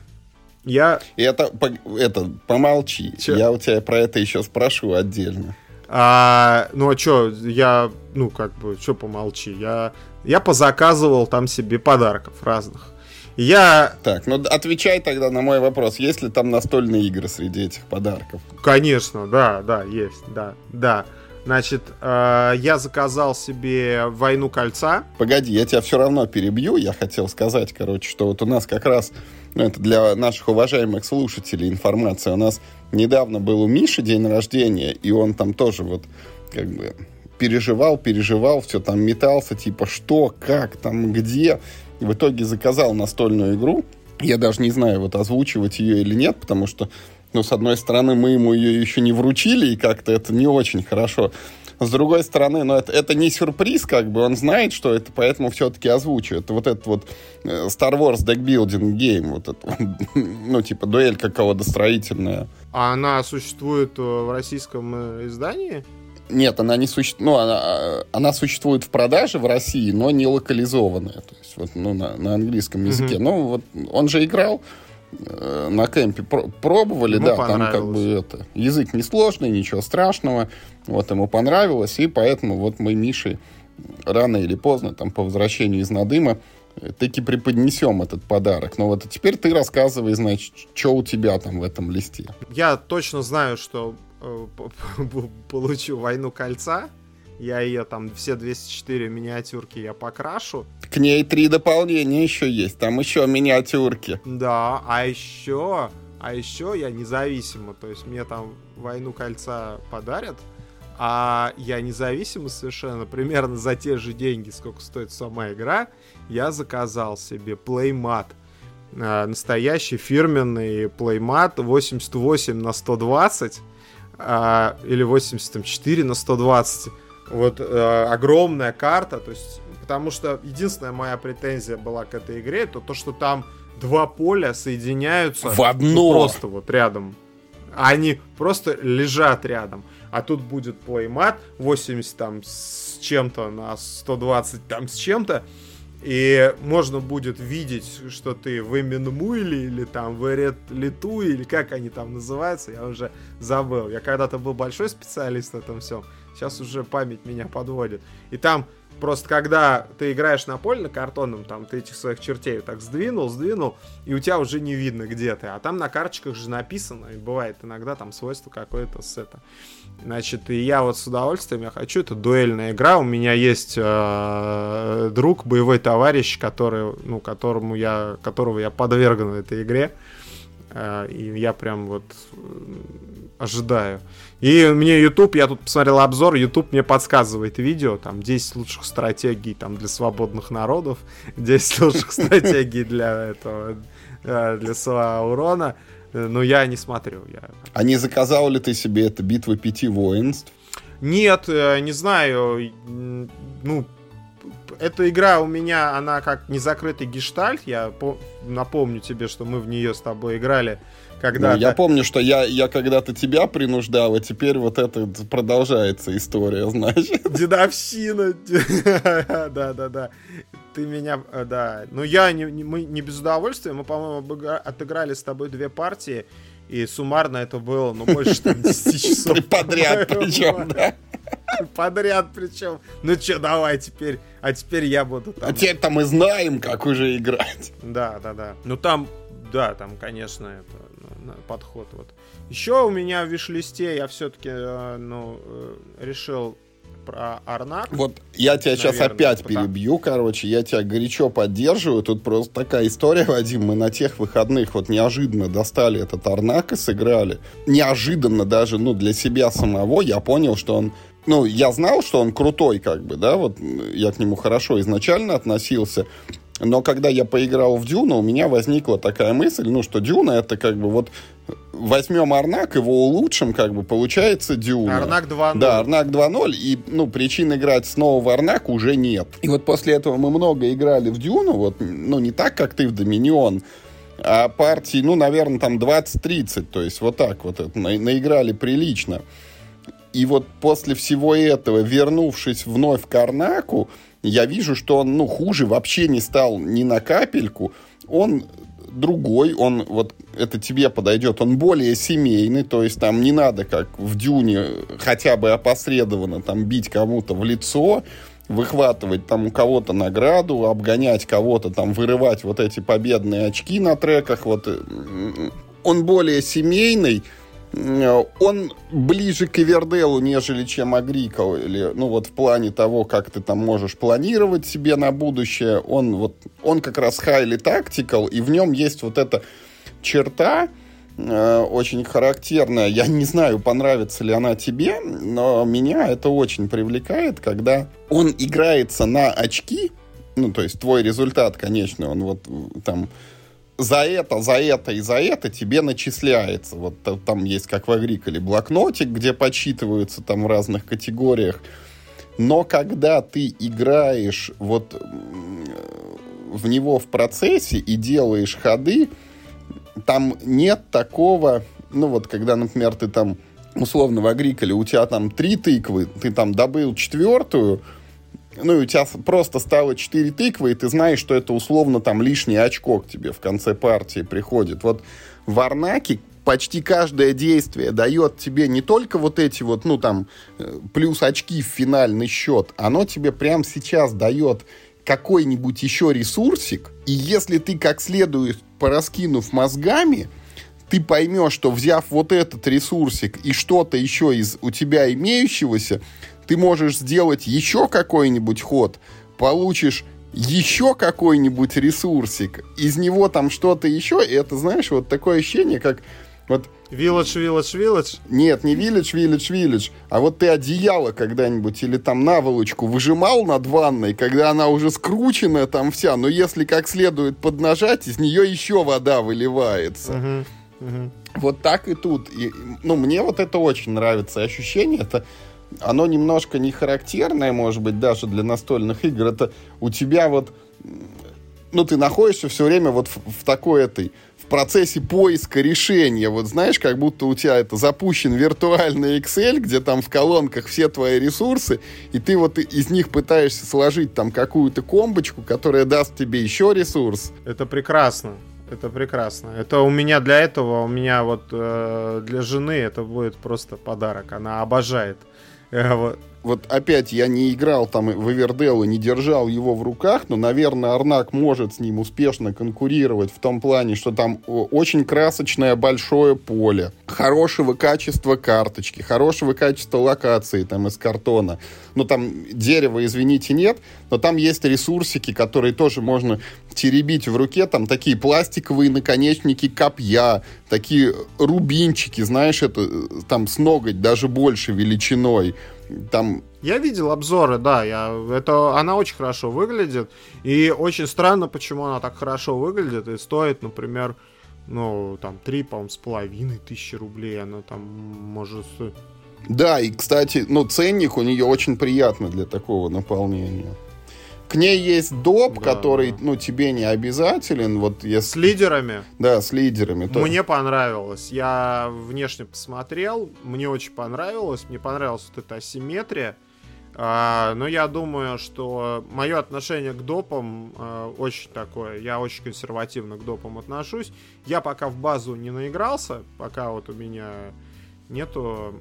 я... Это, это помолчи. Че? Я у тебя про это еще спрошу отдельно. А, ну а что, я, ну как бы, что помолчи, я, я позаказывал там себе подарков разных. Я... Так, ну отвечай тогда на мой вопрос. Есть ли там настольные игры среди этих подарков? Конечно, да, да, есть, да, да. Значит, э, я заказал себе «Войну кольца». Погоди, я тебя все равно перебью. Я хотел сказать, короче, что вот у нас как раз, ну, это для наших уважаемых слушателей информация. У нас недавно был у Миши день рождения, и он там тоже вот как бы переживал, переживал, все там метался, типа, что, как, там, где в итоге заказал настольную игру. Я даже не знаю, вот озвучивать ее или нет, потому что, ну, с одной стороны, мы ему ее еще не вручили, и как-то это не очень хорошо. С другой стороны, ну, это, это не сюрприз, как бы, он знает, что это, поэтому все-таки озвучивает. Вот этот вот э, Star Wars Deck Building Game, вот это, [LAUGHS] ну, типа, дуэль какого-то строительная. А она существует э, в российском э, издании? Нет, она не существует. Ну, она, она существует в продаже в России, но не локализованная. То есть, вот, ну, на, на английском языке. Mm-hmm. Ну, вот он же играл на кемпе пробовали, ему да, там как бы это язык несложный, ничего страшного, вот ему понравилось, и поэтому вот мы Мишей рано или поздно, там, по возвращению из Надыма, таки преподнесем этот подарок. Но вот теперь ты рассказывай, значит, что у тебя там в этом листе. Я точно знаю, что э, [LAUGHS] получу «Войну кольца», я ее там все 204 миниатюрки я покрашу. К ней три дополнения еще есть. Там еще миниатюрки. Да, а еще, а еще я независимо. То есть мне там войну кольца подарят, а я независимо совершенно, примерно за те же деньги, сколько стоит сама игра, я заказал себе плеймат. Настоящий фирменный плеймат 88 на 120 э, или 84 на 120 вот э, огромная карта, то есть, потому что единственная моя претензия была к этой игре, то то, что там два поля соединяются в одно, ну, просто вот рядом, они просто лежат рядом, а тут будет плеймат 80 там с чем-то на 120 там с чем-то, и можно будет видеть, что ты в Эминмуиле или там в Эрет Литу, или как они там называются, я уже забыл. Я когда-то был большой специалист в этом всем. Сейчас уже память меня подводит. И там просто когда ты играешь на поле на картонном, там ты этих своих чертей так сдвинул, сдвинул, и у тебя уже не видно, где ты. А там на карточках же написано, и бывает иногда там свойство какое-то с это. Значит, и я вот с удовольствием, я хочу, это дуэльная игра. У меня есть э, друг, боевой товарищ, который, ну, которому я, которого я подвергну этой игре. Э, и я прям вот ожидаю. И мне YouTube, я тут посмотрел обзор, YouTube мне подсказывает видео, там 10 лучших стратегий там для свободных народов, [LAUGHS] 10 лучших стратегий для этого, э, для Саурона. Но я не смотрю. Я... А не заказал ли ты себе это битва пяти воинств? Нет, э, не знаю. Ну, эта игра у меня, она как незакрытый гештальт. Я по- напомню тебе, что мы в нее с тобой играли когда ну, я помню, что я, я когда-то тебя принуждал, а теперь вот это продолжается история, [LAUGHS] значит. Дедовщина. [LAUGHS] Да-да-да. Ты меня, э, да. Но я не, мы не без удовольствия. Мы, по-моему, отыграли с тобой две партии. И суммарно это было, ну, больше там 10 [LAUGHS] часов. Подряд [LAUGHS] причем, да? [LAUGHS] Подряд причем. Ну что, давай теперь. А теперь я буду там. А теперь-то мы знаем, как уже играть. Да, да, да. Ну там, да, там, конечно, это подход. Вот. Еще у меня в виш-листе я все-таки э, ну, э, решил про Арнак. Вот я тебя наверное, сейчас опять потому... перебью, короче, я тебя горячо поддерживаю. Тут просто такая история, [LAUGHS] Вадим, мы на тех выходных вот неожиданно достали этот Арнак и сыграли. Неожиданно даже, ну, для себя самого я понял, что он ну, я знал, что он крутой, как бы, да, вот я к нему хорошо изначально относился, но когда я поиграл в Дюну, у меня возникла такая мысль, ну, что Дюна это как бы вот возьмем Арнак, его улучшим, как бы получается Дюна. Арнак 2.0. Да, Арнак 2.0, и, ну, причин играть снова в Арнак уже нет. И вот после этого мы много играли в Дюну, вот, ну, не так, как ты в Доминион, а партий, ну, наверное, там 20-30, то есть вот так вот это, на, наиграли прилично. И вот после всего этого, вернувшись вновь к Арнаку, я вижу, что он, ну, хуже вообще не стал ни на капельку. Он другой, он вот это тебе подойдет, он более семейный, то есть там не надо, как в Дюне, хотя бы опосредованно там бить кому-то в лицо, выхватывать там у кого-то награду, обгонять кого-то, там вырывать вот эти победные очки на треках, вот он более семейный, он ближе к Эверделу, нежели чем Агрикол, или, ну, вот в плане того, как ты там можешь планировать себе на будущее, он вот, он как раз highly tactical, и в нем есть вот эта черта, э, очень характерная. Я не знаю, понравится ли она тебе, но меня это очень привлекает, когда он играется на очки, ну, то есть твой результат, конечно, он вот там за это, за это и за это тебе начисляется. Вот там есть, как в Агриколе, блокнотик, где подсчитываются там в разных категориях. Но когда ты играешь вот в него в процессе и делаешь ходы, там нет такого, ну вот когда, например, ты там условно в Агриколе, у тебя там три тыквы, ты там добыл четвертую, ну, и у тебя просто стало 4 тыквы, и ты знаешь, что это условно там лишнее очко к тебе в конце партии приходит. Вот в Арнаке почти каждое действие дает тебе не только вот эти вот, ну там, э, плюс очки в финальный счет, оно тебе прямо сейчас дает какой-нибудь еще ресурсик, и если ты как следует пораскинув мозгами, ты поймешь, что взяв вот этот ресурсик и что-то еще из у тебя имеющегося, ты можешь сделать еще какой-нибудь ход, получишь еще какой-нибудь ресурсик, из него там что-то еще, и это, знаешь, вот такое ощущение, как вот Village, Village, Village? Нет, не Village, Village, Village. А вот ты одеяло когда-нибудь или там наволочку выжимал над ванной, когда она уже скручена там вся, но если как следует поднажать, из нее еще вода выливается. Угу, угу. Вот так и тут. И, ну, мне вот это очень нравится. Ощущение это оно немножко не характерное, может быть, даже для настольных игр. Это у тебя вот ну, ты находишься все время вот в, в такой этой, в процессе поиска решения. Вот знаешь, как будто у тебя это запущен виртуальный Excel, где там в колонках все твои ресурсы, и ты вот из них пытаешься сложить там какую-то комбочку, которая даст тебе еще ресурс. Это прекрасно. Это прекрасно. Это у меня для этого, у меня вот э, для жены это будет просто подарок. Она обожает. Вот вот опять я не играл там в Эвердел и не держал его в руках, но, наверное, Арнак может с ним успешно конкурировать в том плане, что там очень красочное большое поле, хорошего качества карточки, хорошего качества локации там из картона. Ну, там дерева, извините, нет, но там есть ресурсики, которые тоже можно теребить в руке, там такие пластиковые наконечники копья, такие рубинчики, знаешь, это э, там с ноготь даже больше величиной там... Я видел обзоры, да, я, это, она очень хорошо выглядит, и очень странно, почему она так хорошо выглядит, и стоит, например, ну, там, 3, по-моему, с половиной тысячи рублей, она там может... Да, и, кстати, ну, ценник у нее очень приятный для такого наполнения. К ней есть доп, да, который, да. ну, тебе не обязателен. Вот если... С лидерами? Да, с лидерами. То... Мне понравилось. Я внешне посмотрел, мне очень понравилось. Мне понравилась вот эта асимметрия. А, но я думаю, что мое отношение к допам а, очень такое. Я очень консервативно к допам отношусь. Я пока в базу не наигрался, пока вот у меня нету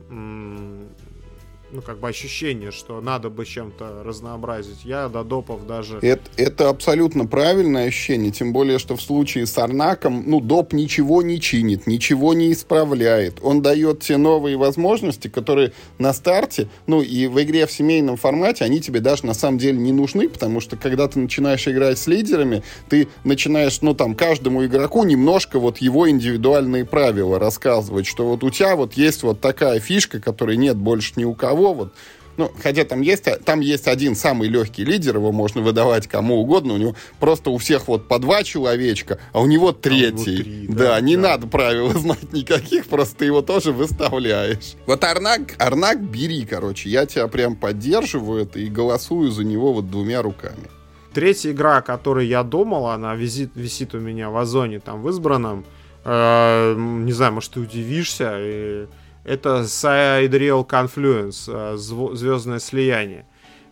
ну, как бы ощущение, что надо бы чем-то разнообразить. Я до допов даже... Это, это абсолютно правильное ощущение, тем более, что в случае с Арнаком, ну, доп ничего не чинит, ничего не исправляет. Он дает те новые возможности, которые на старте, ну, и в игре в семейном формате, они тебе даже на самом деле не нужны, потому что когда ты начинаешь играть с лидерами, ты начинаешь, ну, там, каждому игроку немножко вот его индивидуальные правила рассказывать, что вот у тебя вот есть вот такая фишка, которой нет больше ни у кого, вот ну, хотя там есть, там есть один самый легкий лидер, его можно выдавать кому угодно, у него просто у всех вот по два человечка, а у него третий. А три, да, да, не да. надо правил [LAUGHS] знать никаких, просто ты его тоже выставляешь. Вот Арнак, Арнак бери, короче, я тебя прям поддерживаю это и голосую за него вот двумя руками. Третья игра, о которой я думал, она висит, висит у меня в Озоне, там, в избранном. Э, не знаю, может, ты удивишься, и это Sidereal Confluence, э, звездное слияние.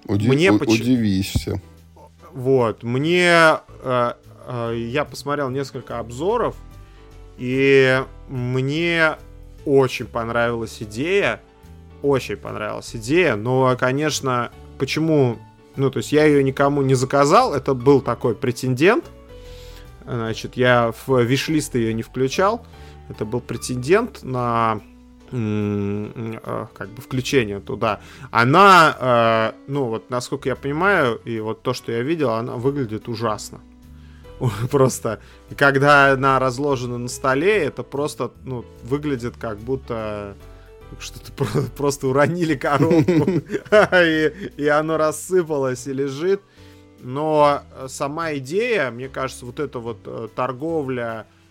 Уди- мне у- поч... Удивишься. Вот, мне... Э, э, я посмотрел несколько обзоров, и мне очень понравилась идея. Очень понравилась идея, но, конечно, почему... Ну, то есть я ее никому не заказал, это был такой претендент. Значит, я в виш-лист ее не включал. Это был претендент на как бы включение туда, она, э, ну вот насколько я понимаю, и вот то, что я видел, она выглядит ужасно. [LAUGHS] Просто, когда она разложена на столе, это просто, ну, выглядит как будто что-то просто уронили коробку, [LAUGHS] [LAUGHS] и, и оно рассыпалось и лежит. Но сама идея, мне кажется, вот эта вот э, торговля э,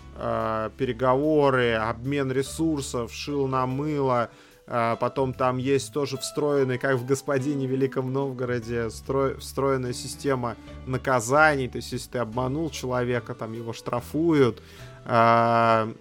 переговоры, обмен ресурсов, шил на мыло. Э, потом там есть тоже встроенный, как в «Господине Великом Новгороде», строй, встроенная система наказаний. То есть, если ты обманул человека, там его штрафуют. Э,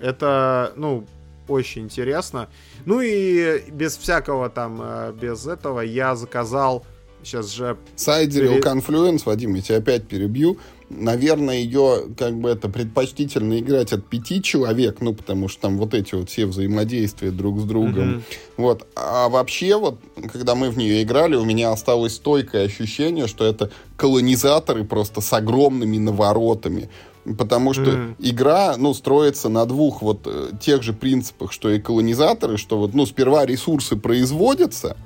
это, ну, очень интересно. Ну и без всякого там, э, без этого я заказал сейчас же... Сайдерил Confluence, Вадим, я тебя опять перебью наверное, ее как бы это предпочтительно играть от пяти человек, ну, потому что там вот эти вот все взаимодействия друг с другом. Mm-hmm. Вот. А вообще, вот, когда мы в нее играли, у меня осталось стойкое ощущение, что это колонизаторы просто с огромными наворотами. Потому что mm-hmm. игра, ну, строится на двух вот э, тех же принципах, что и колонизаторы, что вот, ну, сперва ресурсы производятся,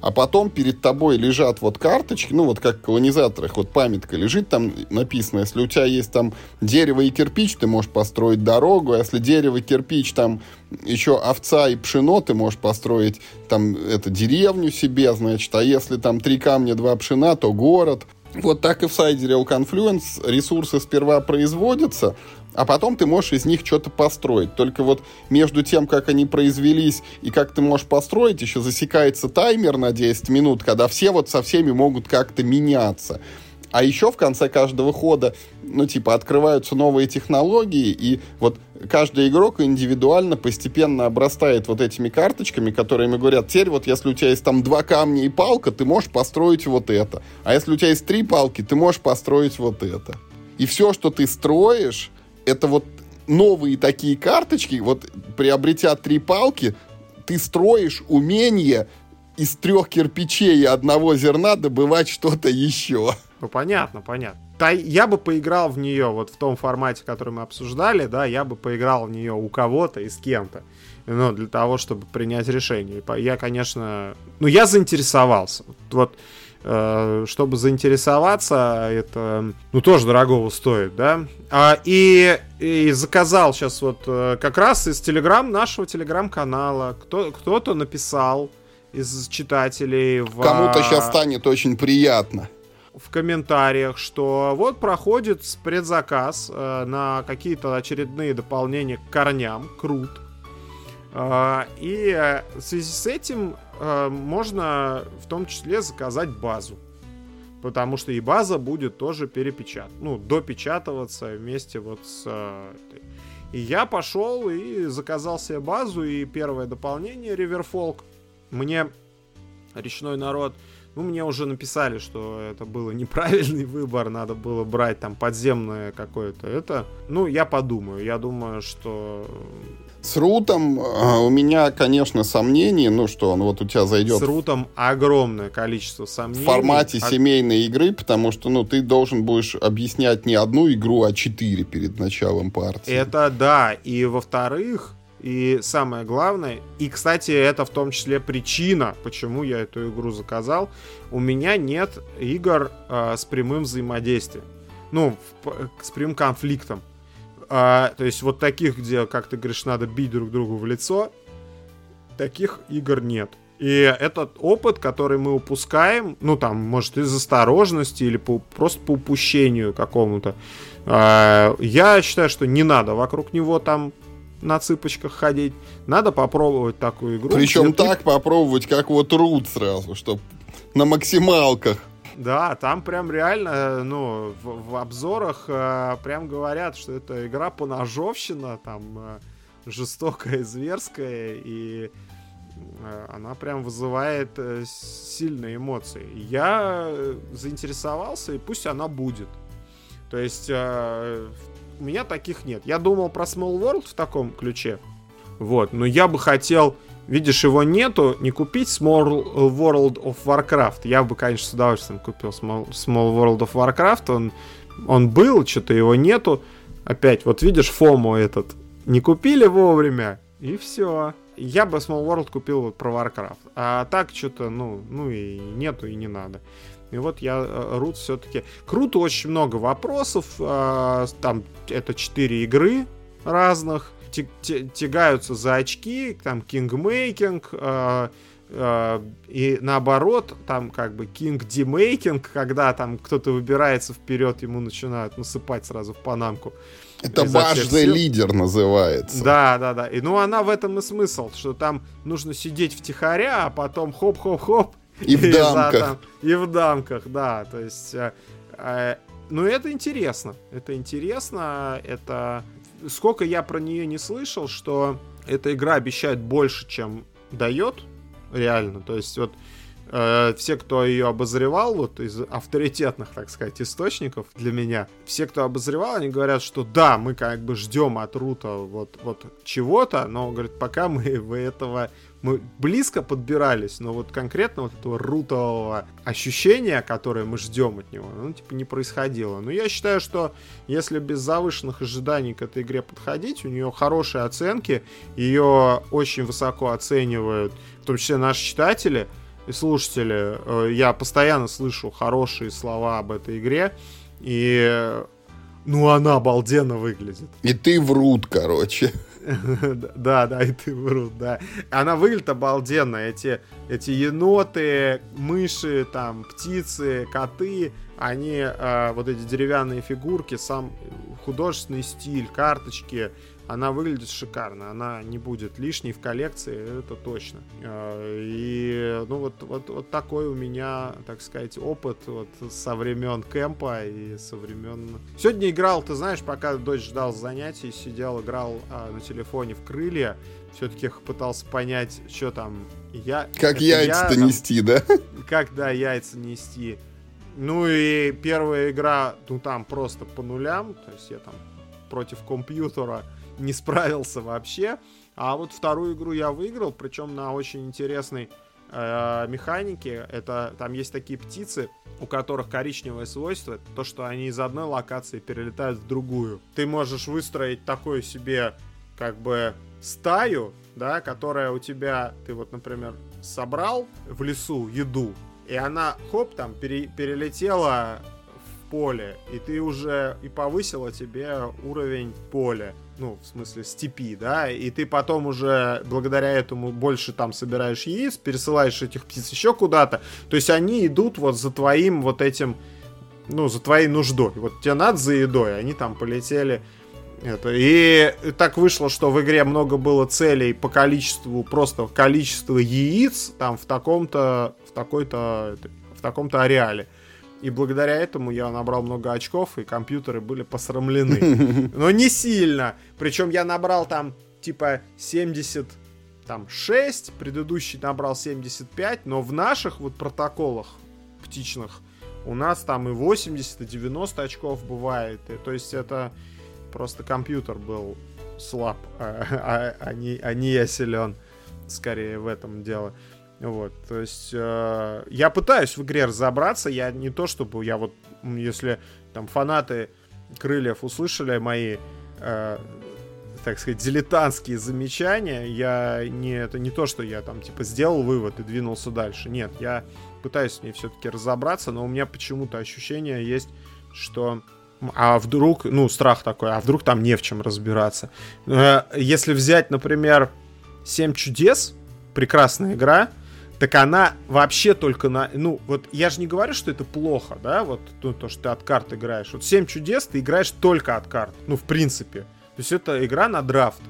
а потом перед тобой лежат вот карточки, ну, вот как в колонизаторах, вот памятка лежит, там написано, если у тебя есть там дерево и кирпич, ты можешь построить дорогу, а если дерево, и кирпич, там еще овца и пшено, ты можешь построить там это деревню себе, значит, а если там три камня, два пшена, то город. Вот так и в Sidereal Confluence ресурсы сперва производятся, а потом ты можешь из них что-то построить. Только вот между тем, как они произвелись и как ты можешь построить, еще засекается таймер на 10 минут, когда все вот со всеми могут как-то меняться. А еще в конце каждого хода, ну, типа, открываются новые технологии, и вот каждый игрок индивидуально постепенно обрастает вот этими карточками, которые ему говорят, теперь вот если у тебя есть там два камня и палка, ты можешь построить вот это. А если у тебя есть три палки, ты можешь построить вот это. И все, что ты строишь, это вот новые такие карточки, вот приобретя три палки, ты строишь умение из трех кирпичей и одного зерна добывать что-то еще. Ну, понятно, понятно. Да, я бы поиграл в нее вот в том формате, который мы обсуждали, да, я бы поиграл в нее у кого-то и с кем-то. Ну, для того, чтобы принять решение. Я, конечно... Ну, я заинтересовался. Вот чтобы заинтересоваться, это, ну, тоже дорогого стоит, да. А, и, и заказал сейчас вот э, как раз из телеграм, нашего телеграм-канала, кто, кто-то написал из читателей в... Кому-то сейчас станет очень приятно. В комментариях, что вот проходит предзаказ э, на какие-то очередные дополнения к корням, крут. Э, и э, в связи с этим э, можно в том числе заказать базу. Потому что и база будет тоже перепечат, ну, допечатываться вместе вот с э, И я пошел и заказал себе базу, и первое дополнение Риверфолк. Мне речной народ ну, мне уже написали, что это был неправильный выбор, надо было брать там подземное какое-то это. Ну, я подумаю, я думаю, что... С рутом э, у меня, конечно, сомнения, ну что он вот у тебя зайдет... С рутом огромное количество сомнений. В формате а... семейной игры, потому что, ну, ты должен будешь объяснять не одну игру, а четыре перед началом партии. Это да, и во-вторых, и самое главное, и, кстати, это в том числе причина, почему я эту игру заказал, у меня нет игр э, с прямым взаимодействием. Ну, в, с прямым конфликтом. А, то есть вот таких, где, как ты говоришь, надо бить друг другу в лицо, таких игр нет. И этот опыт, который мы упускаем, ну там, может, из осторожности или по, просто по упущению какому-то, э, я считаю, что не надо вокруг него там на цыпочках ходить. Надо попробовать такую игру. Причем так ты... попробовать, как вот Рут сразу, чтобы на максималках. Да, там прям реально, ну, в, в обзорах э, прям говорят, что это игра по ножовщина, там э, жестокая, зверская, и э, она прям вызывает э, сильные эмоции. Я э, заинтересовался, и пусть она будет. То есть э, у меня таких нет. Я думал про Small World в таком ключе. Вот, но я бы хотел, видишь, его нету, не купить Small World of Warcraft. Я бы, конечно, с удовольствием купил Small, Small World of Warcraft. Он, он был, что-то его нету. Опять, вот видишь, Фому этот не купили вовремя, и все. Я бы Small World купил вот про Warcraft. А так что-то, ну, ну и нету, и не надо. И вот я э, Рут все-таки... Круто, очень много вопросов. А, там это 4 игры разных. Тягаются за очки, там кингмейкинг, а, а, и наоборот, там как бы кинг демейкинг, когда там кто-то выбирается вперед, ему начинают насыпать сразу в панамку. Это важный лидер называется. Да, да, да. И ну она в этом и смысл, что там нужно сидеть втихаря, а потом хоп-хоп-хоп, и в [LAUGHS] дамках. И в дамках, да. То есть, э, э, ну это интересно. Это интересно. Это сколько я про нее не слышал, что эта игра обещает больше, чем дает. Реально. То есть вот э, все, кто ее обозревал, вот из авторитетных, так сказать, источников для меня, все, кто обозревал, они говорят, что да, мы как бы ждем от Рута вот, вот чего-то, но, говорят, пока мы [LAUGHS] этого мы близко подбирались, но вот конкретно вот этого рутового ощущения, которое мы ждем от него, ну, типа, не происходило. Но я считаю, что если без завышенных ожиданий к этой игре подходить, у нее хорошие оценки, ее очень высоко оценивают, в том числе наши читатели и слушатели. Э, я постоянно слышу хорошие слова об этой игре, и ну, она обалденно выглядит. И ты врут, короче. [LAUGHS] Да, да, и ты врут, да. Она выглядит обалденно. Эти, эти еноты, мыши, там, птицы, коты, они, э, вот эти деревянные фигурки, сам художественный стиль, карточки, она выглядит шикарно, она не будет лишней в коллекции, это точно. А, и ну вот, вот, вот такой у меня, так сказать, опыт вот со времен кемпа и со времен... Сегодня играл, ты знаешь, пока дочь ждал занятий, сидел, играл а, на телефоне в крылья, все-таки пытался понять, что там я... Как яйца-то я, нести, да? Как, да, яйца нести. Ну и первая игра, ну там просто по нулям, то есть я там против компьютера не справился вообще. А вот вторую игру я выиграл, причем на очень интересной э, механике. Это там есть такие птицы, у которых коричневое свойство, то, что они из одной локации перелетают в другую. Ты можешь выстроить такую себе как бы стаю, да, которая у тебя, ты вот, например, собрал в лесу еду, и она, хоп, там, пере, перелетела поле, и ты уже и повысила тебе уровень поля ну, в смысле, степи, да, и ты потом уже благодаря этому больше там собираешь яиц, пересылаешь этих птиц еще куда-то, то есть они идут вот за твоим вот этим, ну, за твоей нуждой. Вот тебе надо за едой, они там полетели это. И так вышло, что в игре много было целей по количеству, просто количество яиц там в таком-то, в такой-то, в таком-то ареале. И благодаря этому я набрал много очков, и компьютеры были посрамлены. [LAUGHS] Но не сильно. Причем я набрал там типа 70 там 6, предыдущий набрал 75, но в наших вот протоколах птичных у нас там и 80, и 90 очков бывает. И, то есть это просто компьютер был слаб, а, а, а, не, а не я силен. Скорее в этом дело. Вот, то есть э, я пытаюсь в игре разобраться, я не то чтобы я вот, если там фанаты крыльев услышали мои, э, так сказать, дилетантские замечания, я не это не то, что я там типа сделал вывод и двинулся дальше. Нет, я пытаюсь с ней все-таки разобраться, но у меня почему-то ощущение есть, что а вдруг, ну, страх такой, а вдруг там не в чем разбираться. Э, если взять, например, «Семь чудес», прекрасная игра, так она вообще только на... Ну, вот я же не говорю, что это плохо, да, вот ну, то, что ты от карт играешь. Вот 7 чудес ты играешь только от карт, ну, в принципе. То есть это игра на драфт.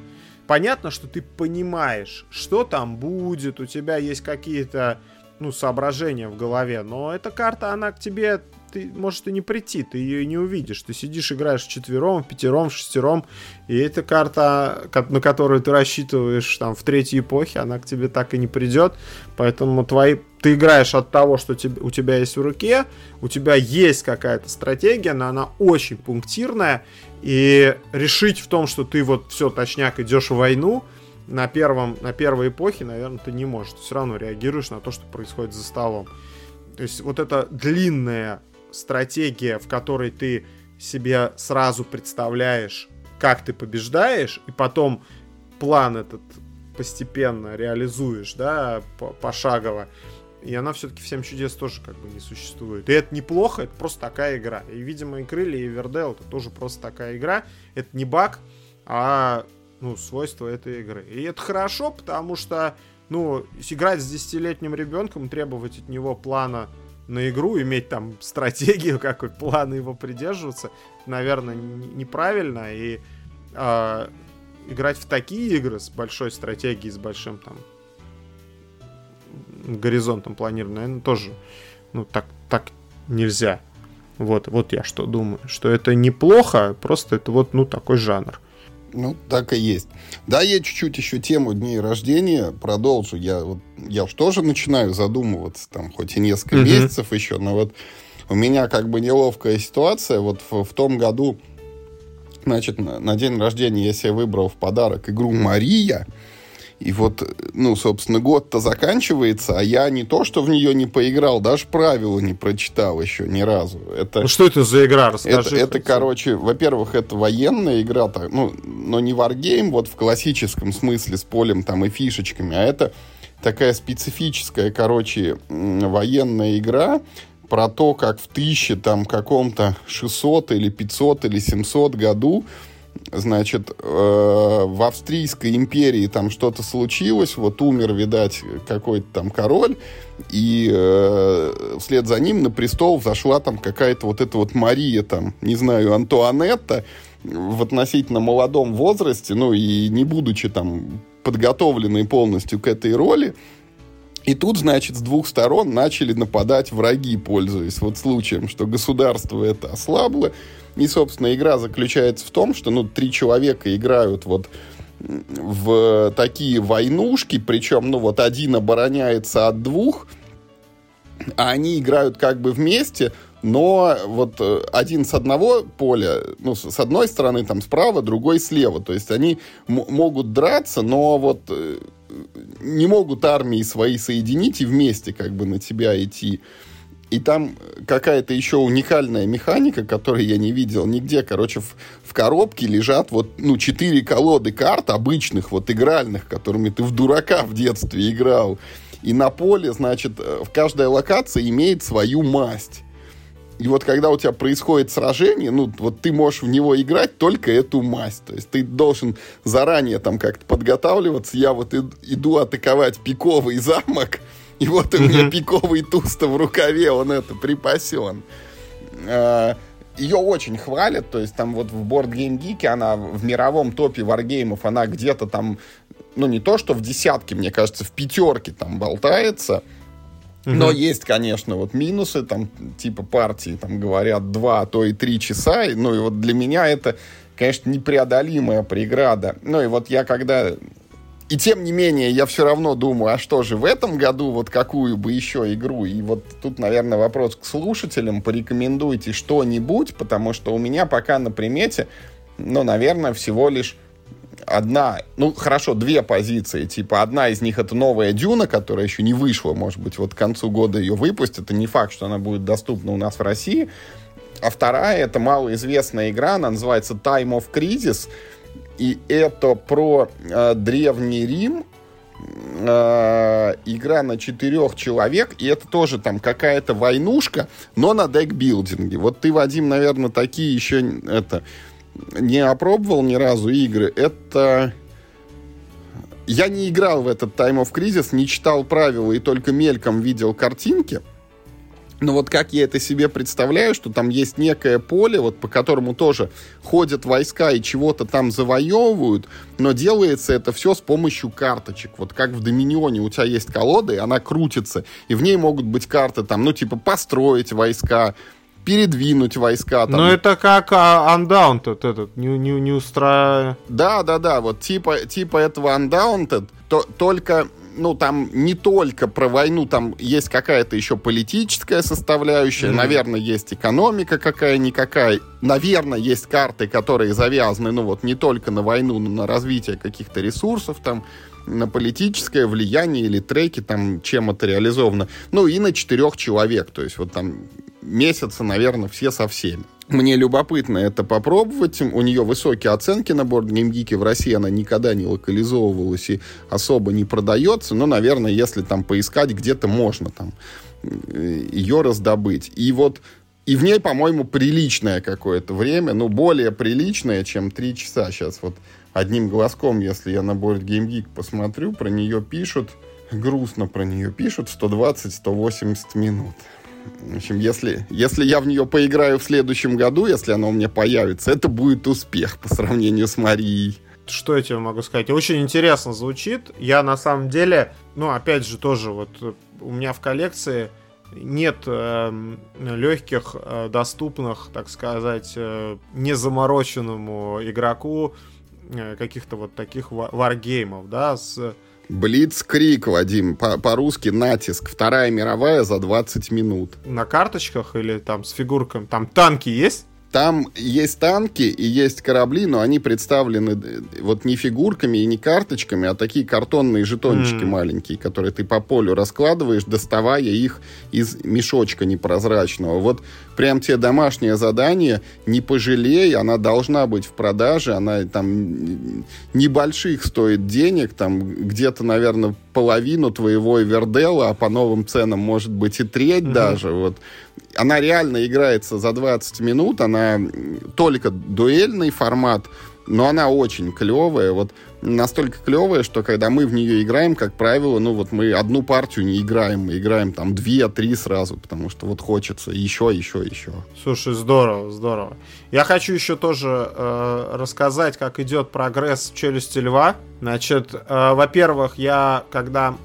Понятно, что ты понимаешь, что там будет, у тебя есть какие-то, ну, соображения в голове, но эта карта, она к тебе ты может и не прийти, ты ее и не увидишь. Ты сидишь, играешь четвером, пятером, шестером, и эта карта, на которую ты рассчитываешь там в третьей эпохе, она к тебе так и не придет. Поэтому твои ты играешь от того, что тебе, у тебя есть в руке, у тебя есть какая-то стратегия, но она очень пунктирная, и решить в том, что ты вот все точняк идешь в войну, на, первом, на первой эпохе, наверное, ты не можешь. Ты все равно реагируешь на то, что происходит за столом. То есть вот эта длинная стратегия, в которой ты себе сразу представляешь, как ты побеждаешь, и потом план этот постепенно реализуешь, да, пошагово. И она все-таки всем чудес тоже как бы не существует. И это неплохо, это просто такая игра. И, видимо, и Крылья, и Вердел это тоже просто такая игра. Это не баг, а ну, свойство этой игры. И это хорошо, потому что, ну, играть с десятилетним ребенком, требовать от него плана на игру, иметь там [LAUGHS] стратегию, какой план его придерживаться, наверное, неправильно. И э, играть в такие игры с большой стратегией, с большим там горизонтом планирования, наверное, тоже ну, так, так нельзя. Вот, вот я что думаю, что это неплохо, просто это вот, ну, такой жанр. Ну, так и есть. Да, я чуть-чуть еще тему дней рождения продолжу. Я вот я уж тоже начинаю задумываться, там, хоть и несколько mm-hmm. месяцев еще, но вот у меня как бы неловкая ситуация. Вот в, в том году, значит, на, на день рождения я себе выбрал в подарок игру «Мария». И вот, ну, собственно, год-то заканчивается, а я не то, что в нее не поиграл, даже правила не прочитал еще ни разу. Это, ну, что это за игра? Расскажи. Это, это короче, во-первых, это военная игра, так, ну, но не варгейм вот в классическом смысле с полем там и фишечками, а это такая специфическая, короче, военная игра про то, как в тысяче там каком-то 600 или 500 или 700 году значит, э, в Австрийской империи там что-то случилось, вот умер, видать, какой-то там король, и э, вслед за ним на престол зашла там какая-то вот эта вот Мария, там, не знаю, Антуанетта, в относительно молодом возрасте, ну и не будучи там подготовленной полностью к этой роли, и тут, значит, с двух сторон начали нападать враги, пользуясь вот случаем, что государство это ослабло, и, собственно, игра заключается в том, что, ну, три человека играют вот в такие войнушки, причем, ну, вот один обороняется от двух, а они играют как бы вместе, но вот э, один с одного поля, ну, с одной стороны там справа, другой слева. То есть они могут драться, но вот э, не могут армии свои соединить и вместе как бы на тебя идти. И там какая-то еще уникальная механика, которую я не видел нигде. Короче, в, в коробке лежат вот, ну, четыре колоды карт обычных, вот игральных, которыми ты в дурака в детстве играл. И на поле, значит, э, в каждой локации имеет свою масть. И вот когда у тебя происходит сражение, ну, вот ты можешь в него играть только эту масть. То есть ты должен заранее там как-то подготавливаться. Я вот иду атаковать пиковый замок, и вот у меня пиковый туста в рукаве, он это припасен. А, Ее очень хвалят, то есть там вот в Board Game Geek она в мировом топе варгеймов, она где-то там, ну не то, что в десятке, мне кажется, в пятерке там болтается. Угу. Но есть, конечно, вот минусы, там, типа партии, там, говорят, два, а то и три часа. Ну, и вот для меня это, конечно, непреодолимая преграда. Ну, и вот я когда... И тем не менее, я все равно думаю, а что же в этом году, вот какую бы еще игру? И вот тут, наверное, вопрос к слушателям. Порекомендуйте что-нибудь, потому что у меня пока на примете, ну, наверное, всего лишь одна, ну хорошо, две позиции. Типа одна из них это новая Дюна, которая еще не вышла, может быть, вот к концу года ее выпустят. И не факт, что она будет доступна у нас в России. А вторая это малоизвестная игра, она называется Time of Crisis. И это про э, древний Рим, э, игра на четырех человек, и это тоже там какая-то войнушка, но на декбилдинге. Вот ты, Вадим, наверное, такие еще это не опробовал ни разу игры, это... Я не играл в этот Time of Crisis, не читал правила и только мельком видел картинки. Но вот как я это себе представляю, что там есть некое поле, вот по которому тоже ходят войска и чего-то там завоевывают, но делается это все с помощью карточек. Вот как в Доминионе у тебя есть колода, и она крутится, и в ней могут быть карты там, ну типа построить войска, передвинуть войска. Там. Ну, это как а, Undaunted этот, не, не, не устра... Да, да, да, вот типа, типа этого Undaunted, то, только ну, там не только про войну, там есть какая-то еще политическая составляющая, mm-hmm. наверное, есть экономика какая-никакая, наверное, есть карты, которые завязаны, ну, вот не только на войну, но на развитие каких-то ресурсов, там, на политическое влияние или треки, там, чем это реализовано. Ну, и на четырех человек, то есть вот там месяца, наверное, все со всеми. Мне любопытно это попробовать. У нее высокие оценки на борт GameGeek. В России она никогда не локализовывалась и особо не продается. Но, наверное, если там поискать, где-то можно там э, ее раздобыть. И вот и в ней, по-моему, приличное какое-то время, ну, более приличное, чем три часа. Сейчас вот одним глазком, если я на борт GameGeek посмотрю, про нее пишут, грустно про нее пишут, 120-180 минут. В общем, если, если я в нее поиграю в следующем году, если она у меня появится, это будет успех по сравнению с Марией. Что я тебе могу сказать? Очень интересно звучит. Я на самом деле, ну, опять же, тоже вот э, у меня в коллекции нет э, легких, э, доступных, так сказать, э, незамороченному игроку э, каких-то вот таких варгеймов, да, с Блицкрик, Вадим, по-русски натиск. Вторая мировая за 20 минут. На карточках или там с фигурками? Там танки есть? Там есть танки и есть корабли, но они представлены э, вот не фигурками и не карточками, а такие картонные жетончики mm. маленькие, которые ты по полю раскладываешь, доставая их из мешочка непрозрачного. Вот прям тебе домашнее задание, не пожалей, она должна быть в продаже, она там небольших стоит денег, там где-то, наверное, половину твоего Эвердела, а по новым ценам может быть и треть mm-hmm. даже, вот она реально играется за 20 минут, она только дуэльный формат, но она очень клевая, вот настолько клевая, что когда мы в нее играем, как правило, ну вот мы одну партию не играем, мы играем там две-три сразу, потому что вот хочется еще, еще, еще. Слушай, здорово, здорово. Я хочу еще тоже э, рассказать, как идет прогресс челюсти льва. Значит, э, во-первых, я когда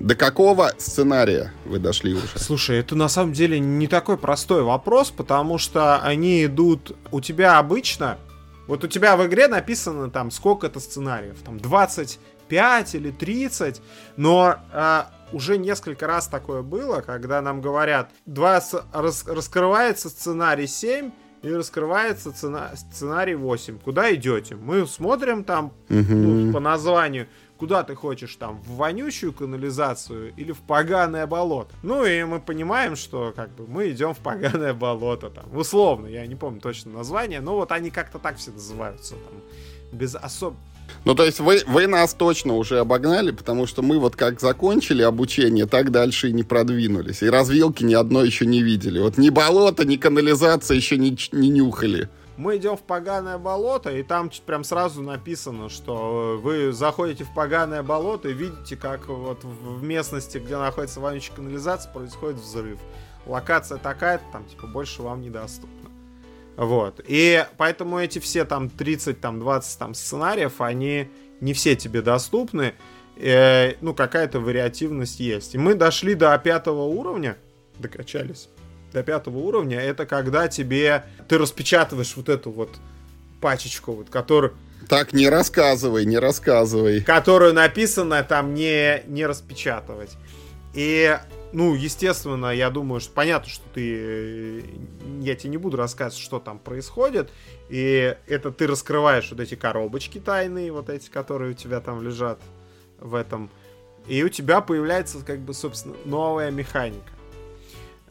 до какого сценария вы дошли уже? Слушай, это на самом деле не такой простой вопрос, потому что они идут... У тебя обычно... Вот у тебя в игре написано там сколько это сценариев, там 25 или 30, но а, уже несколько раз такое было, когда нам говорят, два, рас, раскрывается сценарий 7, и раскрывается цена, сценарий 8. Куда идете? Мы смотрим там угу. ну, по названию куда ты хочешь там, в вонючую канализацию или в поганое болото. Ну и мы понимаем, что как бы мы идем в поганое болото там, условно, я не помню точно название, но вот они как-то так все называются там, без особ... Ну, то есть вы, вы нас точно уже обогнали, потому что мы вот как закончили обучение, так дальше и не продвинулись. И развилки ни одной еще не видели. Вот ни болото, ни канализация еще не, не нюхали мы идем в поганое болото, и там прям сразу написано, что вы заходите в поганое болото и видите, как вот в местности, где находится вонючая канализация, происходит взрыв. Локация такая, там типа больше вам недоступна. Вот. И поэтому эти все там 30, там 20 там сценариев, они не все тебе доступны. Э, ну, какая-то вариативность есть. И мы дошли до пятого уровня, докачались до пятого уровня, это когда тебе ты распечатываешь вот эту вот пачечку, вот, которую... Так, не рассказывай, не рассказывай. Которую написано там не, не распечатывать. И, ну, естественно, я думаю, что понятно, что ты... Я тебе не буду рассказывать, что там происходит. И это ты раскрываешь вот эти коробочки тайные, вот эти, которые у тебя там лежат в этом. И у тебя появляется, как бы, собственно, новая механика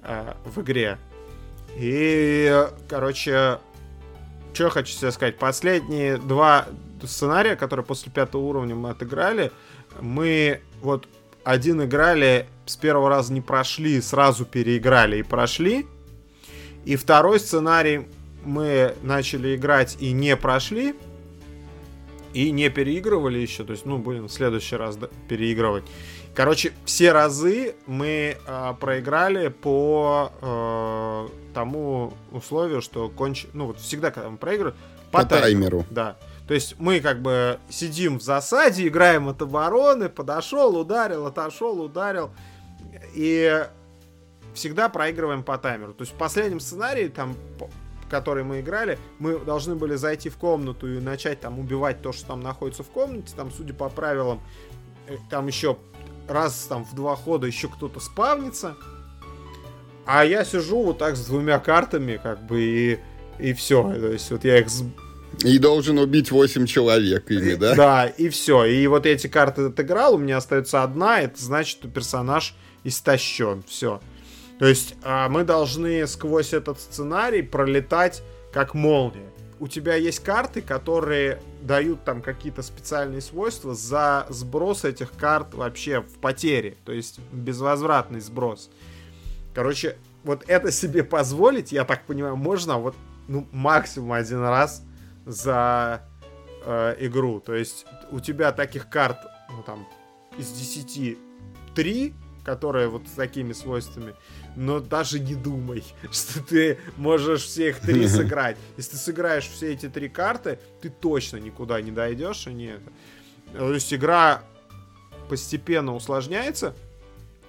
э, в игре. И, короче, что хочу тебе сказать. Последние два сценария, которые после пятого уровня мы отыграли, мы вот один играли, с первого раза не прошли, сразу переиграли и прошли. И второй сценарий мы начали играть и не прошли. И не переигрывали еще. То есть, ну, будем в следующий раз переигрывать. Короче, все разы мы э, проиграли по э, тому условию, что конч... Ну, вот всегда, когда мы проигрываем, по, по таймеру. Да. То есть мы как бы сидим в засаде, играем от обороны, подошел, ударил, отошел, ударил. И всегда проигрываем по таймеру. То есть в последнем сценарии, там, который мы играли, мы должны были зайти в комнату и начать там убивать то, что там находится в комнате. Там, судя по правилам, э, там еще раз там в два хода еще кто-то спавнится. А я сижу вот так с двумя картами, как бы, и, и все. То есть вот я их... И должен убить 8 человек ими, да? Да, и все. И вот эти карты отыграл, у меня остается одна, это значит, что персонаж истощен. Все. То есть а, мы должны сквозь этот сценарий пролетать как молния у тебя есть карты, которые дают там какие-то специальные свойства за сброс этих карт вообще в потере, то есть безвозвратный сброс. Короче, вот это себе позволить, я так понимаю, можно вот ну, максимум один раз за э, игру. То есть у тебя таких карт, ну там, из 10 3, которые вот с такими свойствами, но даже не думай, [LAUGHS] что ты можешь всех три [LAUGHS] сыграть. Если ты сыграешь все эти три карты, ты точно никуда не дойдешь, и нет. То есть игра постепенно усложняется,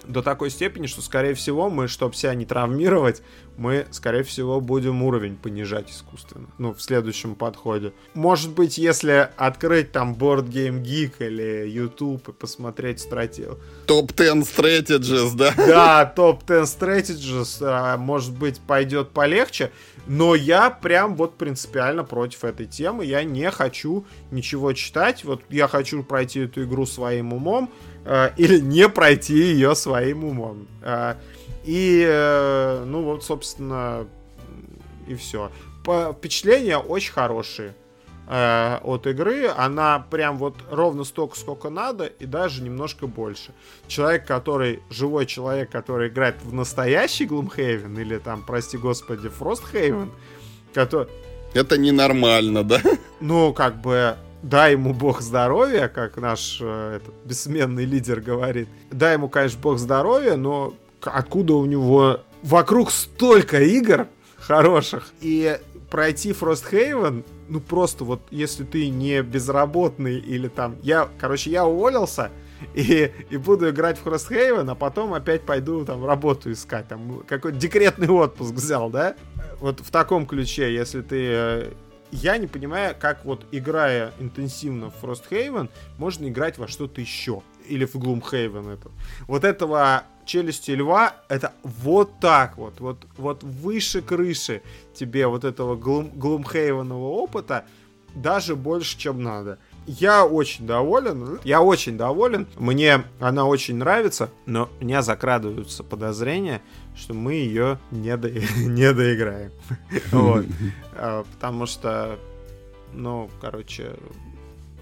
до такой степени, что, скорее всего, мы, чтобы себя не травмировать, мы, скорее всего, будем уровень понижать искусственно. Ну, в следующем подходе. Может быть, если открыть там Board Game Geek или YouTube и посмотреть стратегию. Топ-10 Strategies, да? [LAUGHS] Да, топ-10 Strategies, а, может быть, пойдет полегче. Но я прям вот принципиально против этой темы. Я не хочу ничего читать. Вот я хочу пройти эту игру своим умом э, или не пройти ее своим умом. Э, и, э, ну вот, собственно, и все. По, впечатления очень хорошие э, от игры. Она прям вот ровно столько, сколько надо, и даже немножко больше. Человек, который, живой человек, который играет в настоящий Gloomhaven, или там, прости господи, Frosthaven, который... Это ненормально, да? Ну, как бы, дай ему бог здоровья, как наш э, этот, бессменный лидер говорит. Дай ему, конечно, бог здоровья, но откуда у него вокруг столько игр хороших, и пройти Frosthaven, ну просто вот, если ты не безработный или там... Я, короче, я уволился, и, и буду играть в Frosthaven, а потом опять пойду там работу искать. Там какой-то декретный отпуск взял, да? Вот в таком ключе, если ты э, я не понимаю, как вот играя интенсивно в Frosthaven, можно играть во что-то еще. Или в Gloomhaven это. Вот этого челюсти льва, это вот так вот, вот, вот выше крыши тебе вот этого Gloom, Gloomhaven'ового опыта, даже больше, чем надо. Я очень доволен, я очень доволен, мне она очень нравится, но у меня закрадываются подозрения, что мы ее не, до... [LAUGHS] не доиграем. [LAUGHS] вот. А, потому что, ну, короче,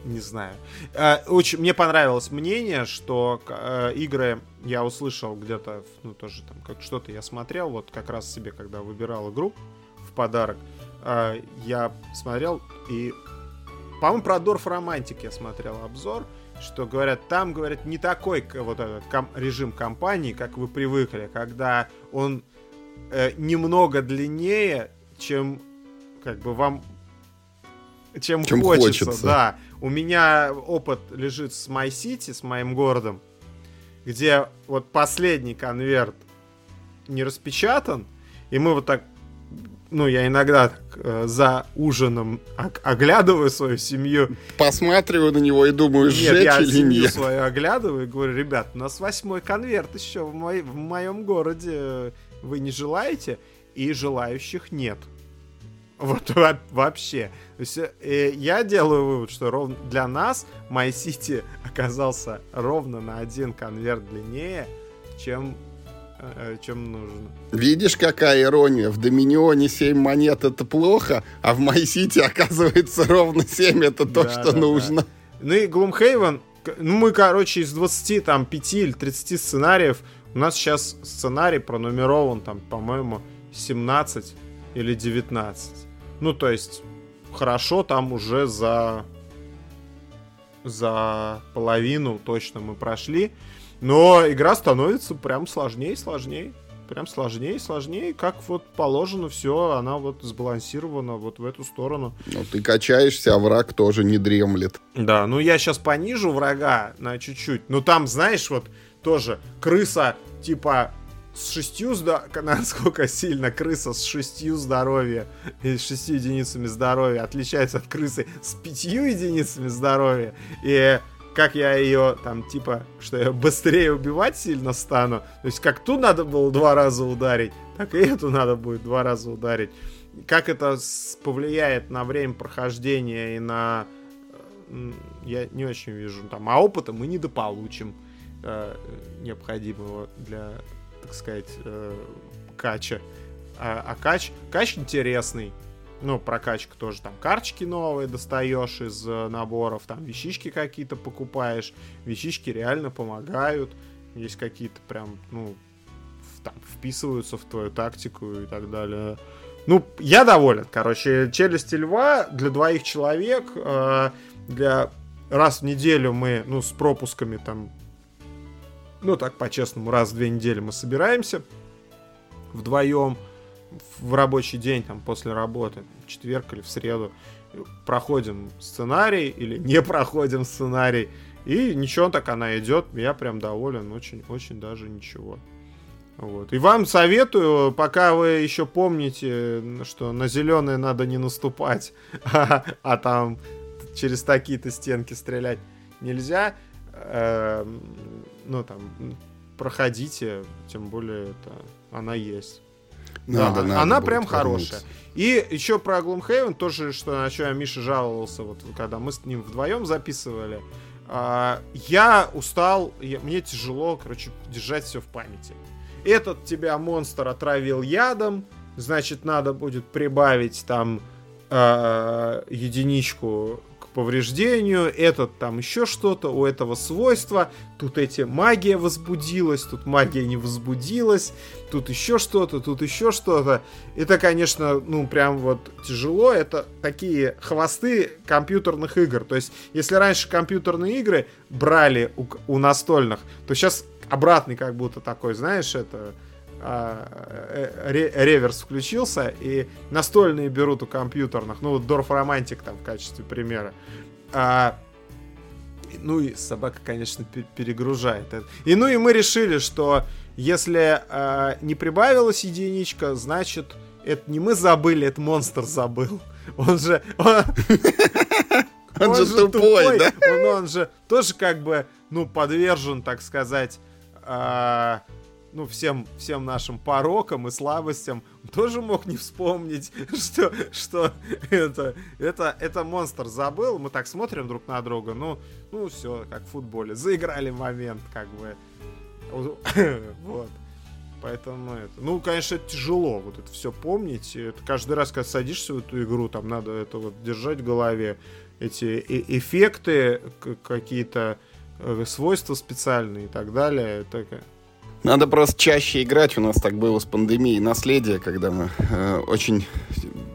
не знаю. А, очень, мне понравилось мнение, что э, игры я услышал где-то, ну, тоже там, как что-то я смотрел, вот как раз себе, когда выбирал игру в подарок, я смотрел и, по-моему, про Дорф Романтик я смотрел обзор, что говорят, там, говорят, не такой вот этот ком- режим компании, как вы привыкли, когда он э, немного длиннее, чем как бы вам чем, чем хочется, хочется, да. У меня опыт лежит с My City, с моим городом, где вот последний конверт не распечатан, и мы вот так ну, я иногда так, э, за ужином оглядываю свою семью. Посматриваю на него и думаю, сжечь нет, я или семью нет. свою оглядываю и говорю, ребят, у нас восьмой конверт еще в, мой, в моем городе. Вы не желаете? И желающих нет. Вот вообще. То есть, э, я делаю вывод, что ровно для нас My City [LAUGHS] оказался ровно на один конверт длиннее, чем чем нужно. Видишь, какая ирония? В Доминионе 7 монет это плохо, а в Майсити [LAUGHS] оказывается ровно 7 это то, да, что да, нужно. Да. Ну и Gloomhaven, ну мы, короче, из 20, там, 5 или 30 сценариев, у нас сейчас сценарий пронумерован, там, по-моему, 17 или 19. Ну, то есть, хорошо, там уже за за половину точно мы прошли. Но игра становится прям сложнее и сложнее. Прям сложнее и сложнее, как вот положено все, она вот сбалансирована вот в эту сторону. Ну, ты качаешься, а враг тоже не дремлет. Да, ну я сейчас понижу врага на чуть-чуть. Ну там, знаешь, вот тоже крыса, типа, с шестью здоровья, [LAUGHS] насколько сильно крыса с шестью здоровья и с шестью единицами здоровья отличается от крысы с пятью единицами здоровья. И как я ее там, типа, что я быстрее убивать сильно стану. То есть как ту надо было два раза ударить, так и эту надо будет два раза ударить. Как это повлияет на время прохождения и на... Э, я не очень вижу. Там, а опыта мы недополучим э, необходимого для, так сказать, э, кача. А, а кач, кач интересный ну, прокачка тоже там карточки новые достаешь из э, наборов, там вещички какие-то покупаешь, вещички реально помогают, есть какие-то прям, ну, в, там, вписываются в твою тактику и так далее. Ну, я доволен, короче, челюсти льва для двоих человек, э, для раз в неделю мы, ну, с пропусками там, ну, так по-честному, раз в две недели мы собираемся вдвоем, в рабочий день, там, после работы, в четверг или в среду, проходим сценарий или не [LAUGHS] проходим сценарий, И ничего так она идет, я прям доволен, очень-очень даже ничего. Вот. И вам советую, пока вы еще помните, что на зеленые надо не наступать, а, [LAUGHS] а там через такие-то стенки стрелять нельзя, э, ну там проходите, тем более это она есть. Надо, да, надо она прям хорошая. И еще про Gloomhaven, тоже, что на что я Миша жаловался, вот когда мы с ним вдвоем записывали. А, я устал, я, мне тяжело, короче, держать все в памяти. Этот тебя монстр отравил ядом, значит, надо будет прибавить там э, единичку повреждению, этот там еще что-то, у этого свойства, тут эти магия возбудилась, тут магия не возбудилась, тут еще что-то, тут еще что-то. Это, конечно, ну прям вот тяжело, это такие хвосты компьютерных игр. То есть, если раньше компьютерные игры брали у, у настольных, то сейчас обратный как будто такой, знаешь, это а, э, реверс включился, и настольные берут у компьютерных, ну вот Дорф Романтик там в качестве примера. А, ну и собака, конечно, перегружает. И ну и мы решили, что если а, не прибавилась единичка, значит, это не мы забыли, это монстр забыл. Он же... Он, он, он же тупой, тупой, да? Он, он же тоже как бы, ну, подвержен, так сказать, а, ну, всем, всем нашим порокам и слабостям, тоже мог не вспомнить, [LAUGHS] что, что это, это, это монстр забыл. Мы так смотрим друг на друга, ну, ну все, как в футболе. Заиграли момент, как бы. [LAUGHS] Вот. Поэтому это. Ну, конечно, это тяжело вот это все помнить. Это каждый раз, когда садишься в эту игру, там надо это вот держать в голове. Эти эффекты, какие-то э, свойства специальные и так далее. Это надо просто чаще играть. У нас так было с пандемией наследия, когда мы э, очень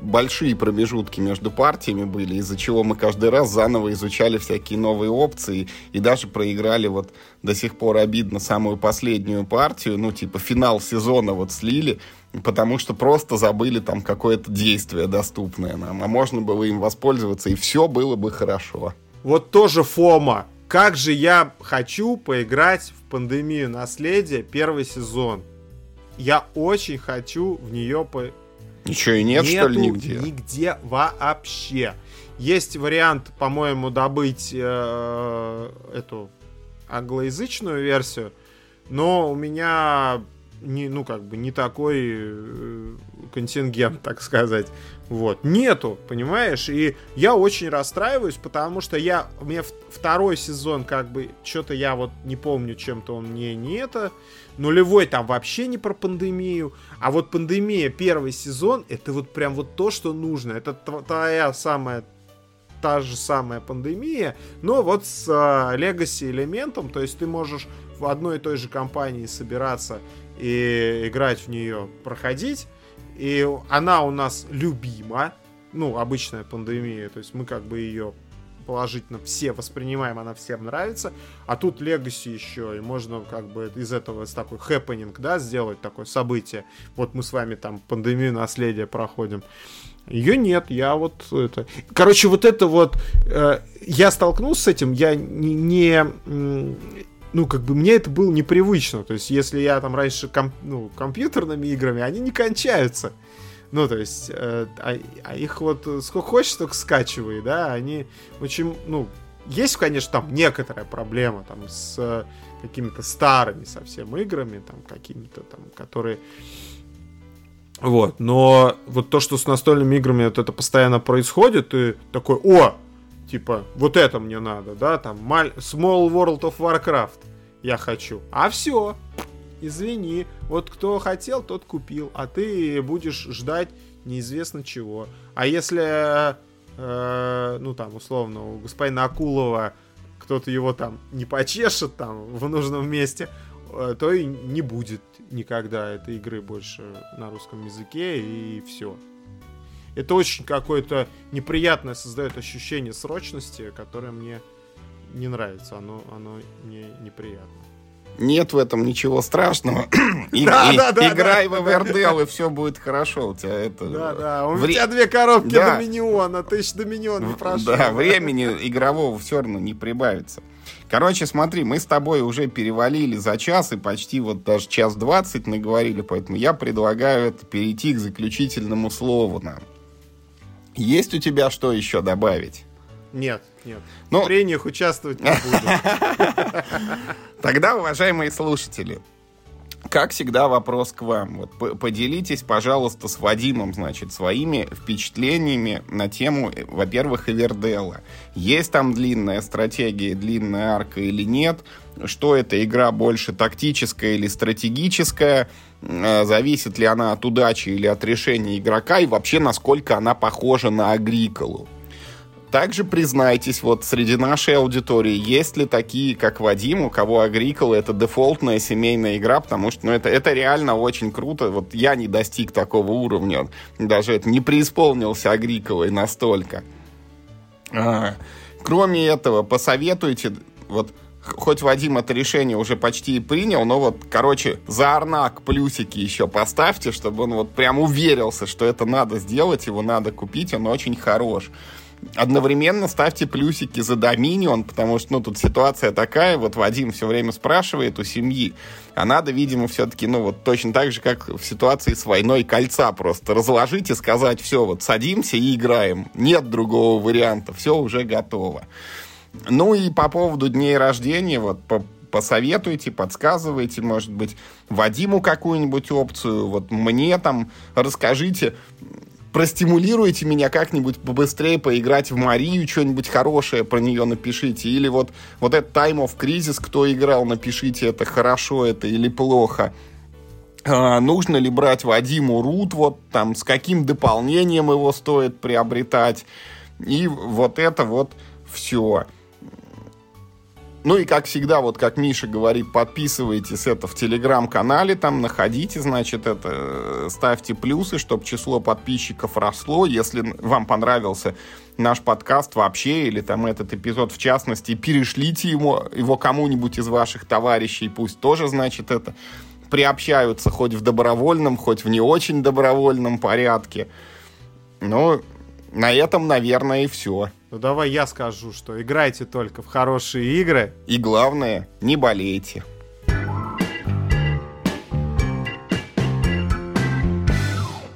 большие промежутки между партиями были, из-за чего мы каждый раз заново изучали всякие новые опции и даже проиграли вот до сих пор обидно самую последнюю партию, ну типа финал сезона вот слили, потому что просто забыли там какое-то действие доступное нам, а можно было им воспользоваться и все было бы хорошо. Вот тоже Фома как же я хочу поиграть в пандемию наследия первый сезон. Я очень хочу в нее по... Ничего и нет, Нету что ли, нигде? Нигде вообще. Есть вариант, по-моему, добыть э, эту англоязычную версию, но у меня не, ну, как бы не такой э, контингент, так сказать. Вот. Нету, понимаешь? И я очень расстраиваюсь, потому что я... Меня второй сезон, как бы, что-то я вот не помню, чем-то он мне не это. Нулевой там вообще не про пандемию. А вот пандемия, первый сезон, это вот прям вот то, что нужно. Это твоя самая та же самая пандемия, но вот с легаси элементом, то есть ты можешь в одной и той же компании собираться и играть в нее, проходить. И она у нас любима. Ну, обычная пандемия. То есть мы как бы ее положительно все воспринимаем, она всем нравится. А тут Legacy еще, и можно как бы из этого такой хэппенинг, да, сделать такое событие. Вот мы с вами там пандемию наследия проходим. Ее нет, я вот это... Короче, вот это вот... Э, я столкнулся с этим, я не, не ну, как бы мне это было непривычно. То есть, если я там раньше комп, ну, компьютерными играми, они не кончаются. Ну, то есть, э, а, а их вот сколько хочешь, только скачивай, да, они очень, ну, есть, конечно, там некоторая проблема там с э, какими-то старыми совсем играми, там, какими-то там, которые... Вот, но вот то, что с настольными играми вот это постоянно происходит, и такой, о, типа, вот это мне надо, да, там, Small World of Warcraft я хочу. А все, извини, вот кто хотел, тот купил, а ты будешь ждать неизвестно чего. А если, э, ну там, условно, у господина Акулова кто-то его там не почешет там в нужном месте, э, то и не будет никогда этой игры больше на русском языке, и все это очень какое-то неприятное создает ощущение срочности, которое мне не нравится. Оно, оно мне неприятно. Нет в этом ничего страшного. [COUGHS] И, да, и, да, да, играй да, в Эвердел, и все будет хорошо. У тебя это... Да, да. У Вре... тебя две коробки да. Доминиона, ты еще Доминион не прошел. Да, времени игрового все равно не прибавится. Короче, смотри, мы с тобой уже перевалили за час и почти вот даже час двадцать наговорили, поэтому я предлагаю это перейти к заключительному слову нам. Есть у тебя что еще добавить? Нет, нет. Ну, в прениях участвовать не буду. [LAUGHS] Тогда, уважаемые слушатели, как всегда, вопрос к вам. Вот поделитесь, пожалуйста, с Вадимом, значит, своими впечатлениями на тему, во-первых, Эвердела. Есть там длинная стратегия, длинная арка или нет? Что эта игра больше тактическая или стратегическая? Э, зависит ли она от удачи или от решения игрока? И вообще, насколько она похожа на Агриколу? Также признайтесь, вот среди нашей аудитории есть ли такие, как Вадим, у кого Агрикола это дефолтная семейная игра, потому что ну, это, это реально очень круто. Вот я не достиг такого уровня, даже это не преисполнился Агриколой настолько. А, кроме этого, посоветуйте, вот хоть Вадим это решение уже почти принял, но вот, короче, за Арнак плюсики еще поставьте, чтобы он вот прям уверился, что это надо сделать, его надо купить, он очень хорош одновременно ставьте плюсики за Доминион, потому что, ну, тут ситуация такая, вот Вадим все время спрашивает у семьи, а надо, видимо, все-таки, ну, вот точно так же, как в ситуации с войной кольца просто разложить и сказать, все, вот садимся и играем, нет другого варианта, все уже готово. Ну и по поводу дней рождения, вот по, посоветуйте, подсказывайте, может быть, Вадиму какую-нибудь опцию, вот мне там расскажите, простимулируйте меня как-нибудь побыстрее поиграть в Марию, что-нибудь хорошее про нее напишите. Или вот, вот этот Time of Crisis, кто играл, напишите, это хорошо это или плохо. А, нужно ли брать Вадиму Рут, вот там, с каким дополнением его стоит приобретать. И вот это вот все. Ну и, как всегда, вот как Миша говорит, подписывайтесь это в телеграм-канале, там находите, значит, это, э, ставьте плюсы, чтобы число подписчиков росло. Если вам понравился наш подкаст вообще, или там этот эпизод в частности, перешлите ему, его кому-нибудь из ваших товарищей, пусть тоже, значит, это приобщаются хоть в добровольном, хоть в не очень добровольном порядке. Ну, на этом, наверное, и все. Ну давай я скажу, что играйте только в хорошие игры. И главное, не болейте.